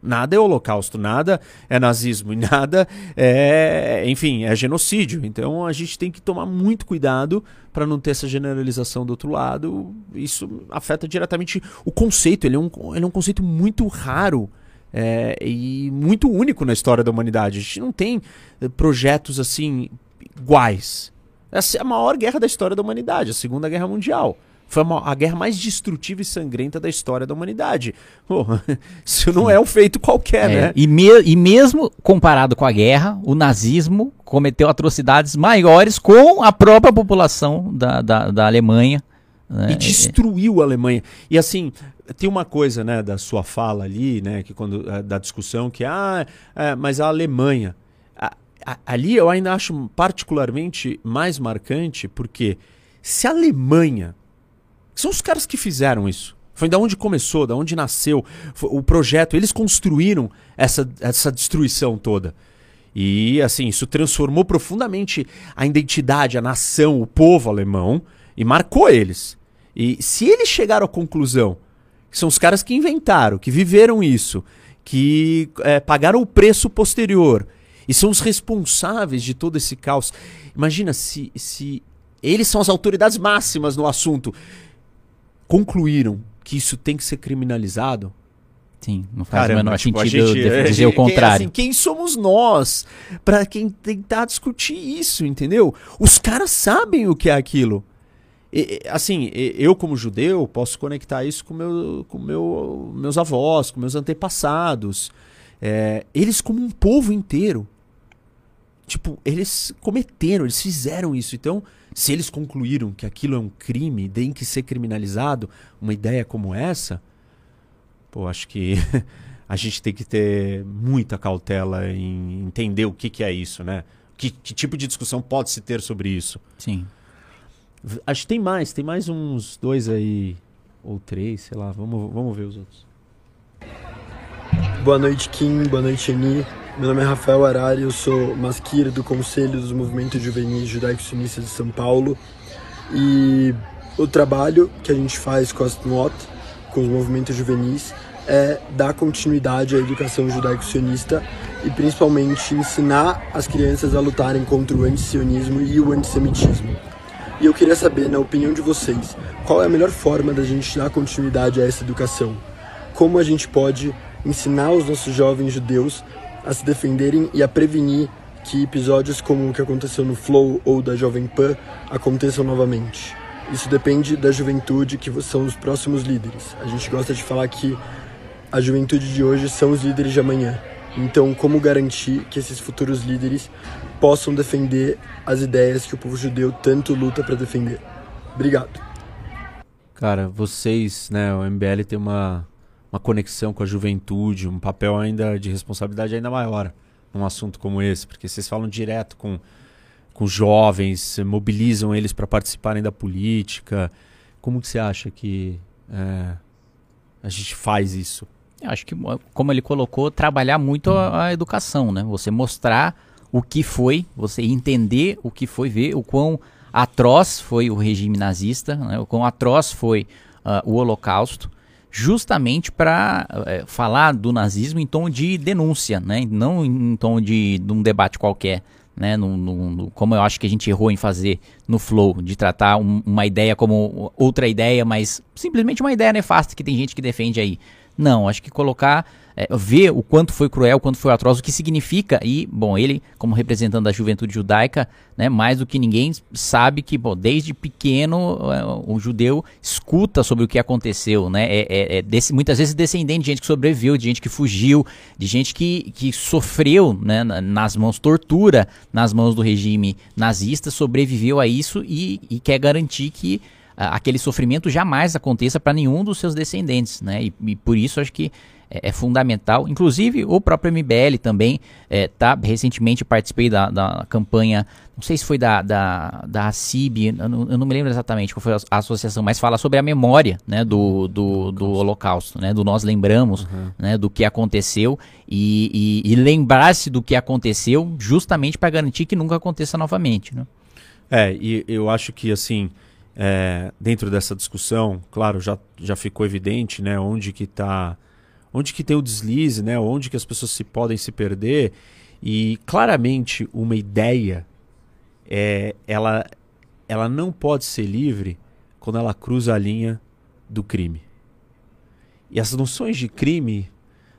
nada é Holocausto, nada é nazismo e nada é, enfim, é genocídio. Então a gente tem que tomar muito cuidado para não ter essa generalização do outro lado. Isso afeta diretamente o conceito. Ele é um, ele é um conceito muito raro é, e muito único na história da humanidade. A gente não tem eh, projetos assim iguais. Essa é a maior guerra da história da humanidade, a Segunda Guerra Mundial. Foi a, guerra mais destrutiva e sangrenta da história da humanidade. Isso não é um feito qualquer, é, né? E, me, e mesmo comparado com a guerra, o nazismo cometeu atrocidades maiores com a própria população da, da, da Alemanha. Né? E destruiu a Alemanha. E assim, tem uma coisa, né, da sua fala ali, né, que quando é, da discussão que ah, é, mas a Alemanha ali eu ainda acho particularmente mais marcante porque se a Alemanha são os caras que fizeram isso. Foi da onde começou, da onde nasceu o projeto. Eles construíram essa, essa destruição toda. E assim, isso transformou profundamente a identidade, a nação, o povo alemão e marcou eles. E se eles chegaram à conclusão são os caras que inventaram, que viveram isso, que é, pagaram o preço posterior e são os responsáveis de todo esse caos. Imagina se, se eles são as autoridades máximas no assunto, concluíram que isso tem que ser criminalizado. Sim, não faz Caramba, o menor tipo, sentido gente, dizer o contrário. Assim, quem somos nós para quem tentar discutir isso, entendeu? Os caras sabem o que é aquilo. E, assim, eu como judeu posso conectar isso com, meu, com meu, meus avós, com meus antepassados. É, eles como um povo inteiro. Tipo, eles cometeram, eles fizeram isso. Então, se eles concluíram que aquilo é um crime, tem que ser criminalizado, uma ideia como essa, pô, acho que a gente tem que ter muita cautela em entender o que, que é isso, né? Que, que tipo de discussão pode se ter sobre isso? Sim. Acho que tem mais, tem mais uns dois aí, ou três, sei lá, vamos, vamos ver os outros. Boa noite, Kim, boa noite, Eni. Meu nome é Rafael Arari, eu sou masquira do Conselho dos Movimentos Juvenis Judaico-Sionistas de São Paulo. E o trabalho que a gente faz com as NOT, com os movimentos juvenis, é dar continuidade à educação judaico-sionista e principalmente ensinar as crianças a lutarem contra o antisionismo e o antissemitismo. E eu queria saber, na opinião de vocês, qual é a melhor forma da gente dar continuidade a essa educação? Como a gente pode ensinar os nossos jovens judeus a se defenderem e a prevenir que episódios como o que aconteceu no Flow ou da Jovem Pan aconteçam novamente? Isso depende da juventude que são os próximos líderes. A gente gosta de falar que a juventude de hoje são os líderes de amanhã. Então, como garantir que esses futuros líderes possam defender as ideias que o povo judeu tanto luta para defender? Obrigado. Cara, vocês, né, o MBL tem uma, uma conexão com a juventude, um papel ainda de responsabilidade ainda maior num assunto como esse, porque vocês falam direto com, com jovens, mobilizam eles para participarem da política. Como que você acha que é, a gente faz isso? Eu acho que, como ele colocou, trabalhar muito a, a, educação, né? Você mostrar o que foi, você entender o que foi, ver o quão atroz foi o regime nazista, né? o quão atroz foi uh, o Holocausto, justamente para uh, eh, falar do nazismo em tom de denúncia, né? não em tom de, de um debate qualquer. né, no, no, no, como eu acho que a gente errou em fazer no Flow, de tratar um, uma ideia como outra ideia, mas simplesmente uma ideia nefasta que tem gente que defende aí. Não, acho que colocar é, ver o quanto foi cruel, o quanto foi atroz, o que significa. E, bom, ele, como representante da juventude judaica, né, mais do que ninguém, sabe que, bom, desde pequeno é, o judeu escuta sobre o que aconteceu, né? É, é, é desse, muitas vezes descendente de gente que sobreviveu, de gente que fugiu, de gente que, que sofreu né, nas mãos, tortura nas mãos do regime nazista, sobreviveu a isso e, e quer garantir que aquele sofrimento jamais aconteça para nenhum dos seus descendentes, né? E, e por isso acho que é, é, fundamental. Inclusive, o próprio MBL também é, tá, recentemente participei da, da campanha, não sei se foi da, da, da CIB, eu não, eu não me lembro exatamente qual foi a, a, associação, mas fala sobre a memória né, do, do, do Holocausto, né, do nós lembramos uhum. né, do que aconteceu e, e, e lembrar-se do que aconteceu justamente para garantir que nunca aconteça novamente. Né? É, e eu acho que assim. É, dentro dessa discussão, claro, já, já ficou evidente né, onde que está onde que tem o deslize, né? Onde que as pessoas se podem se perder. E claramente uma ideia é ela ela não pode ser livre quando ela cruza a linha do crime. E as noções de crime,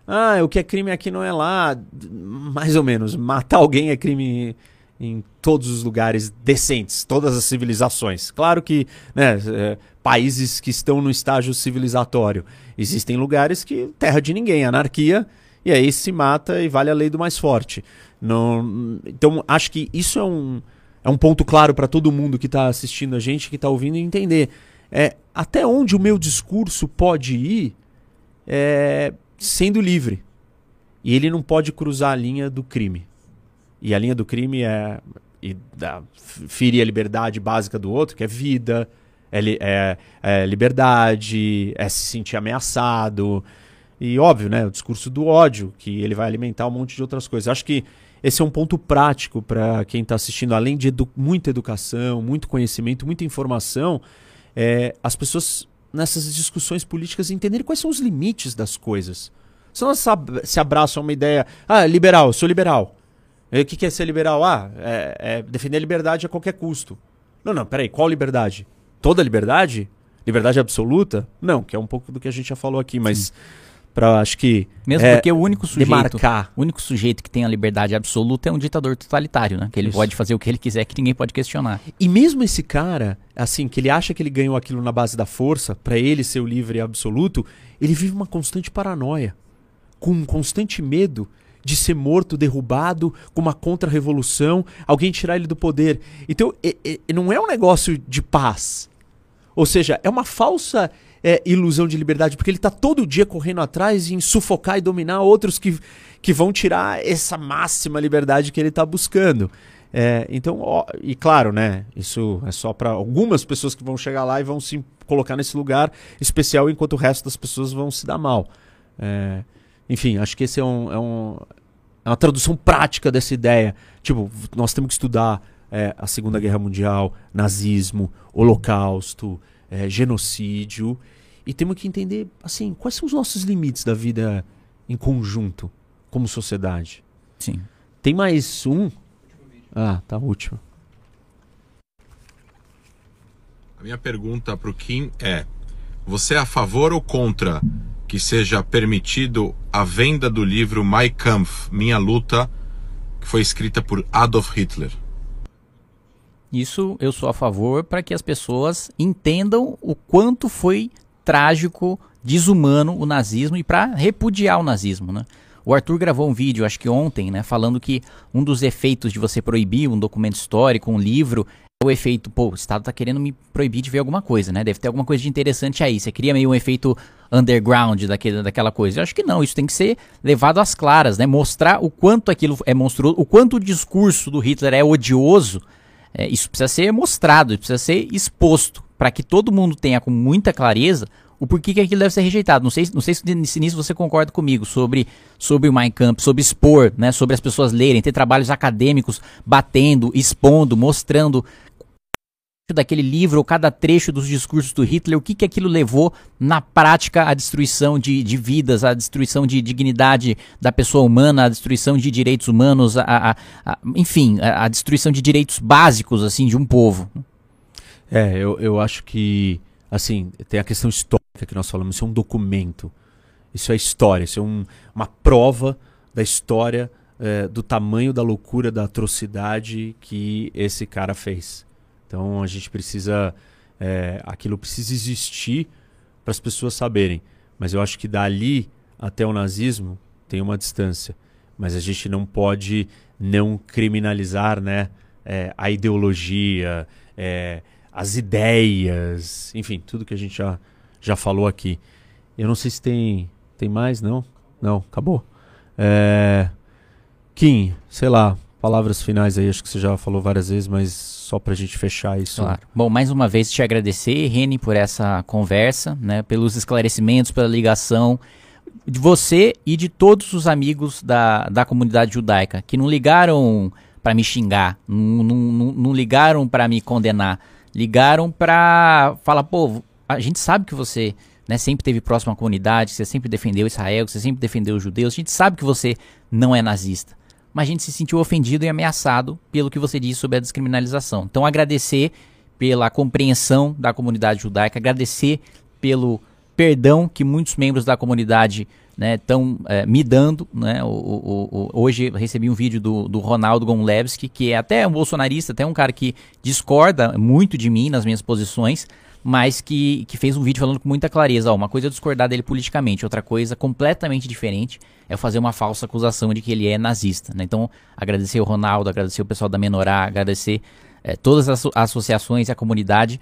ah, o que é crime aqui não é lá, mais ou menos, matar alguém é crime em todos os lugares decentes, todas as civilizações. Claro que né, é, países que estão no estágio civilizatório. Existem lugares que terra de ninguém, anarquia, e aí se mata e vale a lei do mais forte. Não, então acho que isso é um, é um ponto claro para todo mundo que está assistindo a gente, que está ouvindo entender. É, até onde o meu discurso pode ir é, sendo livre. E ele não pode cruzar a linha do crime. E a linha do crime é e da, ferir a liberdade básica do outro, que é vida, é, é, é liberdade, é se sentir ameaçado. E óbvio, né? O discurso do ódio, que ele vai alimentar um monte de outras coisas. Acho que esse é um ponto prático para quem está assistindo, além de edu muita educação, muito conhecimento, muita informação, é, as pessoas nessas discussões políticas entenderem quais são os limites das coisas. Se elas se abraçam a uma ideia, ah, liberal, sou liberal. O que, que é ser liberal? Ah, é, é defender a liberdade a qualquer custo. Não, não, peraí, qual liberdade? toda liberdade? Liberdade absoluta? Não, que é um pouco do que a gente já falou aqui, mas para acho que mesmo é, porque o único sujeito, demarcar. o único sujeito que tem a liberdade absoluta é um ditador totalitário, né? Que ele Isso. pode fazer o que ele quiser, que ninguém pode questionar. E mesmo esse cara, assim, que ele acha que ele ganhou aquilo na base da força, para ele ser o livre absoluto, ele vive uma constante paranoia, com um constante medo de ser morto, derrubado, com uma contra-revolução, alguém tirar ele do poder. Então, é, é, não é um negócio de paz. Ou seja, é uma falsa é, ilusão de liberdade, porque ele está todo dia correndo atrás em sufocar e dominar outros que, que vão tirar essa máxima liberdade que ele está buscando. É, então, ó, e claro, né? Isso é só para algumas pessoas que vão chegar lá e vão se colocar nesse lugar especial, enquanto o resto das pessoas vão se dar mal. É, enfim, acho que esse é, um, é, um, é uma tradução prática dessa ideia. Tipo, nós temos que estudar é, a Segunda Guerra Mundial, nazismo, holocausto, é, genocídio. E temos que entender, assim, quais são os nossos limites da vida em conjunto, como sociedade. Sim. Tem mais um? Ah, tá último. A minha pergunta para o Kim é: você é a favor ou contra que seja permitido a venda do livro Mein Kampf, Minha Luta, que foi escrita por Adolf Hitler. Isso eu sou a favor para que as pessoas entendam o quanto foi trágico, desumano o nazismo e para repudiar o nazismo, né? O Arthur gravou um vídeo, acho que ontem, né, falando que um dos efeitos de você proibir um documento histórico, um livro, o efeito, pô, o Estado tá querendo me proibir de ver alguma coisa, né? Deve ter alguma coisa de interessante aí. Você cria meio um efeito underground daquele, daquela coisa. Eu acho que não, isso tem que ser levado às claras, né? Mostrar o quanto aquilo é monstruoso, o quanto o discurso do Hitler é odioso. É, isso precisa ser mostrado, precisa ser exposto, para que todo mundo tenha com muita clareza o porquê que aquilo deve ser rejeitado. Não sei, não sei se nisso você concorda comigo sobre, sobre o Mein Kampf, sobre expor, né, sobre as pessoas lerem, ter trabalhos acadêmicos batendo, expondo, mostrando daquele livro ou cada trecho dos discursos do Hitler, o que, que aquilo levou na prática à destruição de, de vidas, à destruição de dignidade da pessoa humana, à destruição de direitos humanos, a, a, a enfim, a, destruição de direitos básicos assim de um povo. É, eu, eu acho que assim tem a questão histórica que nós falamos, isso é um documento, isso é história, isso é um, uma prova da história é, do tamanho da loucura, da atrocidade que esse cara fez. Então a gente precisa. É, aquilo precisa existir para as pessoas saberem. Mas eu acho que dali até o nazismo tem uma distância. Mas a gente não pode não criminalizar né, é, a ideologia, é, as ideias, enfim, tudo que a gente já, já falou aqui. Eu não sei se tem, tem mais, não? Não, acabou. É... Kim, sei lá, palavras finais aí, acho que você já falou várias vezes, mas só para a gente fechar isso. Claro. Bom, mais uma vez te agradecer, Reni, por essa conversa, né, pelos esclarecimentos, pela ligação de você e de todos os amigos da, da comunidade judaica que não ligaram para me xingar, não, não, não ligaram para me condenar, ligaram para falar, pô, a gente sabe que você né, sempre teve próximo à comunidade, você sempre defendeu Israel, você sempre defendeu os judeus, a gente sabe que você não é nazista mas a gente se sentiu ofendido e ameaçado pelo que você disse sobre a descriminalização. Então, agradecer pela compreensão da comunidade judaica, agradecer pelo perdão que muitos membros da comunidade estão né, é, me dando. Né? O, o, o, hoje recebi um vídeo do, do Ronaldo Gonlevski, que é até um bolsonarista, até um cara que discorda muito de mim nas minhas posições, mas que, que fez um vídeo falando com muita clareza. Ó, uma coisa é discordar dele politicamente, outra coisa completamente diferente é fazer uma falsa acusação de que ele é nazista. Né? Então, agradecer o Ronaldo, agradecer o pessoal da Menorá, agradecer é, todas as associações e a comunidade.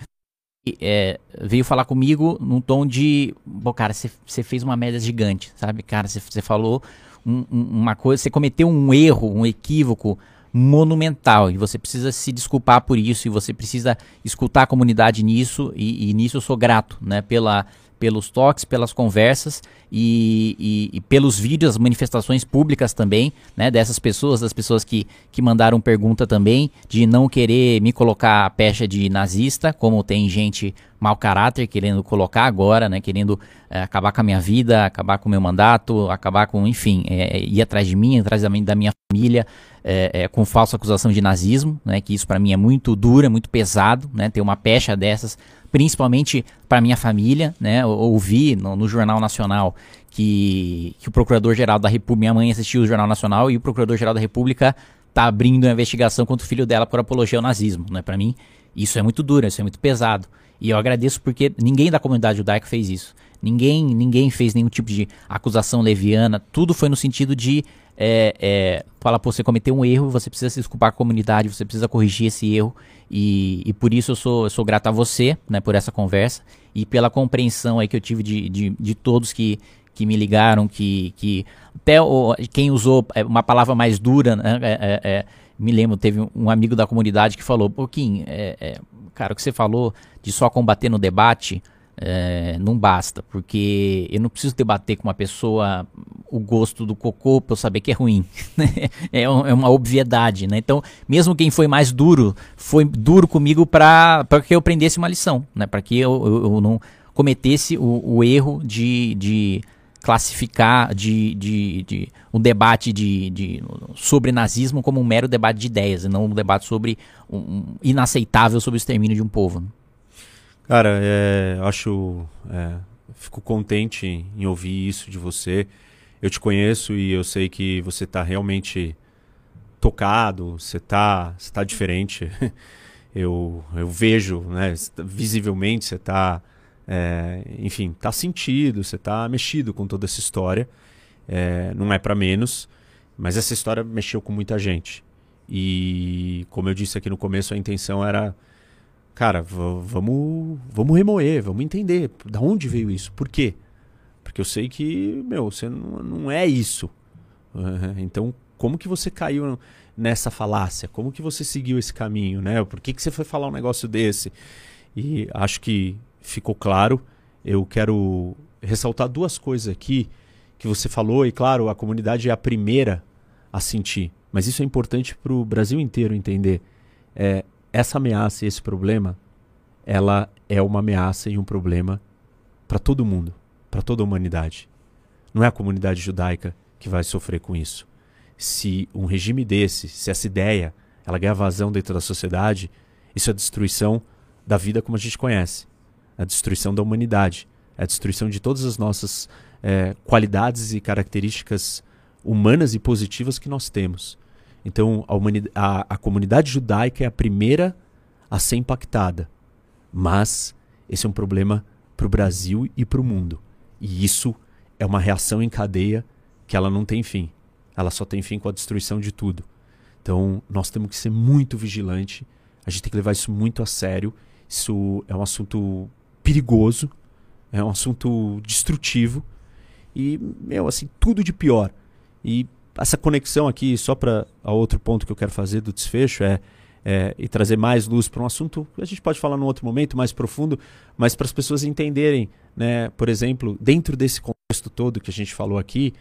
É, veio falar comigo num tom de, pô, cara, você fez uma média gigante, sabe? Cara, você falou um, um, uma coisa, você cometeu um erro, um equívoco monumental e você precisa se desculpar por isso e você precisa escutar a comunidade nisso e, e nisso eu sou grato, né, pela pelos toques, pelas conversas e, e, e, pelos vídeos, as manifestações públicas também, né, dessas pessoas, das pessoas que, que mandaram pergunta também, de não querer me colocar a pecha de nazista, como tem gente mau caráter querendo colocar agora, né, querendo é, acabar com a minha vida, acabar com o meu mandato, acabar com, enfim, é, ir atrás de mim, atrás da minha, da minha família, é, com falsa acusação de nazismo, né, que isso para mim é muito duro, é muito pesado, né, ter uma pecha dessas principalmente para minha família, né? Ouvi no, no, Jornal Nacional que, que o Procurador-Geral da República, minha mãe assistiu o Jornal Nacional e o Procurador-Geral da República tá abrindo uma investigação contra o filho dela por apologia ao nazismo, né? Para mim, isso é muito duro, isso é muito pesado. E eu agradeço porque ninguém da comunidade judaica fez isso. Ninguém, ninguém fez nenhum tipo de acusação leviana. Tudo foi no sentido de é, é, falar, pô, você cometeu um erro, você precisa se desculpar com a comunidade, você precisa corrigir esse erro. E, e por isso eu sou, eu sou grato a você, né, por essa conversa e pela compreensão aí que eu tive de, de, de todos que, que me ligaram, que, que até o, quem usou é, uma palavra mais dura, né, é, é, é, me lembro, teve um amigo da comunidade que falou, pouquinho, é, é, cara, o que você falou de só combater no debate, é, não basta, porque eu não preciso debater com uma pessoa o gosto do cocô para eu saber que é ruim. Né? é, é, uma obviedade, né? Então, mesmo quem foi mais duro, foi duro comigo para que eu aprendesse uma lição, né? Para que eu, eu, eu, não cometesse o, o erro de, de classificar de, de, de, um debate de, de, sobre nazismo como um mero debate de ideias, e não um debate sobre um, um inaceitável sobre o extermínio de um povo. Cara, é, acho. É, fico contente em ouvir isso de você. Eu te conheço e eu sei que você está realmente tocado, você está você tá diferente. eu, eu vejo, né, visivelmente você está. É, enfim, está sentido, você está mexido com toda essa história. É, não é para menos, mas essa história mexeu com muita gente. E, como eu disse aqui no começo, a intenção era cara, vamos, vamos remoer, vamos entender da onde veio isso, por quê? Porque eu sei que, meu, você não, não é isso. Então, como que você caiu nessa falácia? Como que você seguiu esse caminho, né? Por que, que você foi falar um negócio desse? E acho que ficou claro. Eu quero ressaltar duas coisas aqui que você falou, e claro, a comunidade é a primeira a sentir, mas isso é importante para o Brasil inteiro entender. É, essa ameaça e esse problema ela é uma ameaça e um problema para todo mundo, para toda a humanidade. Não é a comunidade judaica que vai sofrer com isso. Se um regime desse, se essa ideia, ela ganha vazão dentro da sociedade, isso é a destruição da vida como a gente conhece, é a destruição da humanidade, é a destruição de todas as nossas é, qualidades e características humanas e positivas que nós temos. Então, a, a, a comunidade judaica é a primeira a ser impactada. Mas esse é um problema para o Brasil e para o mundo. E isso é uma reação em cadeia que ela não tem fim. Ela só tem fim com a destruição de tudo. Então, nós temos que ser muito vigilante. A gente tem que levar isso muito a sério. Isso é um assunto perigoso, é um assunto destrutivo e, meu, assim, tudo de pior. E essa conexão aqui, só para outro ponto que eu quero fazer do desfecho, é é, e trazer mais luz para um assunto que a gente pode falar num outro momento mais profundo, mas para as pessoas entenderem, né, por exemplo, dentro desse contexto todo que a gente falou aqui,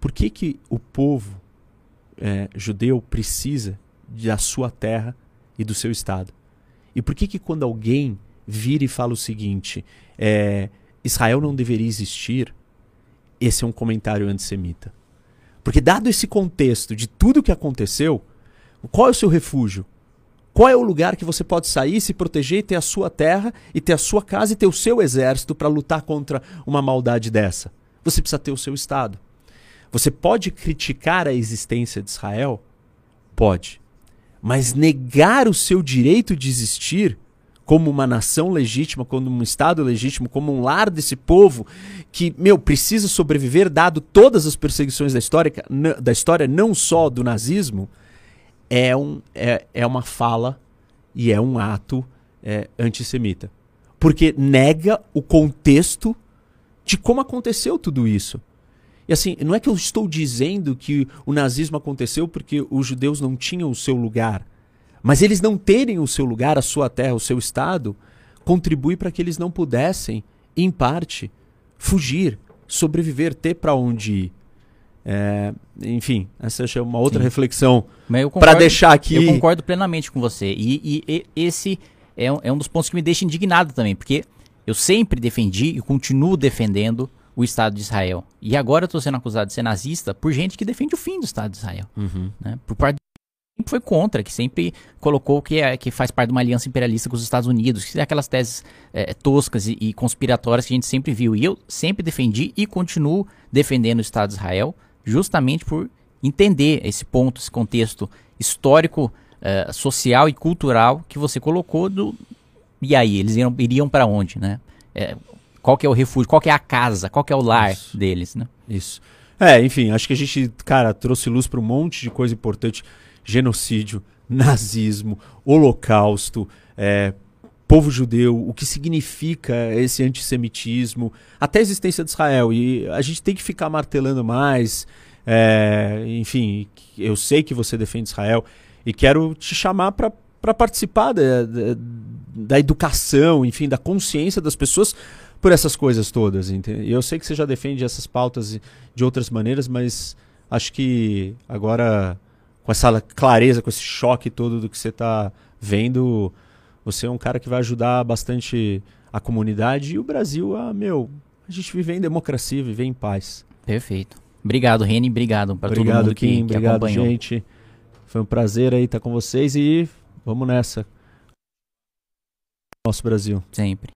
por que, que o povo é, judeu precisa da sua terra e do seu estado? E por que, que quando alguém vira e fala o seguinte, é, Israel não deveria existir, esse é um comentário antissemita? Porque dado esse contexto de tudo que aconteceu, qual é o seu refúgio? Qual é o lugar que você pode sair, se proteger e ter a sua terra, e ter a sua casa e ter o seu exército para lutar contra uma maldade dessa? Você precisa ter o seu Estado. Você pode criticar a existência de Israel? Pode. Mas negar o seu direito de existir como uma nação legítima, como um Estado legítimo, como um lar desse povo que, meu, precisa sobreviver, dado todas as perseguições da história, da história não só do nazismo, é, um, é, é uma fala e é um ato é, antissemita. Porque nega o contexto de como aconteceu tudo isso. E assim, não é que eu estou dizendo que o nazismo aconteceu porque os judeus não tinham o seu lugar. Mas eles não terem o seu lugar, a sua terra, o seu estado, contribui para que eles não pudessem, em parte, fugir, sobreviver, ter para onde ir. É, enfim, essa é uma outra Sim. reflexão para deixar aqui. Eu concordo plenamente com você. E, e, e esse é um, é um, dos pontos que me deixa indignado também, porque eu sempre defendi e continuo defendendo o Estado de Israel. E agora eu estou sendo acusado de ser nazista por gente que defende o fim do Estado de Israel. Uhum. Né? Por parte foi contra, que sempre colocou que, é, que faz parte de uma aliança imperialista com os Estados Unidos, que é aquelas teses é, toscas e, e conspiratórias que a gente sempre viu. E eu sempre defendi e continuo defendendo o Estado de Israel justamente por entender esse ponto, esse contexto histórico, uh, social e cultural que você colocou do e aí eles iriam, iriam para onde, né? É, qual que é o refúgio, qual que é a casa, qual que é o lar Isso. deles, né? Isso. É, enfim, acho que a gente, cara, trouxe luz para um monte de coisa importante: genocídio, nazismo, holocausto, é, povo judeu, o que significa esse antissemitismo, até a existência de Israel. E a gente tem que ficar martelando mais. É, enfim, eu sei que você defende Israel e quero te chamar para participar da, da, da, educação, enfim, da consciência das pessoas por essas coisas todas. Entende? Eu sei que você já defende essas pautas de outras maneiras, mas acho que agora, com essa clareza, com esse choque todo do que você está vendo você é um cara que vai ajudar bastante a comunidade e o Brasil a, meu, a gente vive em democracia, viver em paz. Perfeito. Obrigado, Reni. Obrigado para todo mundo que, Kim, que obrigado, acompanhou. gente. Foi um prazer aí estar com vocês e vamos nessa. Nosso Brasil. Sempre.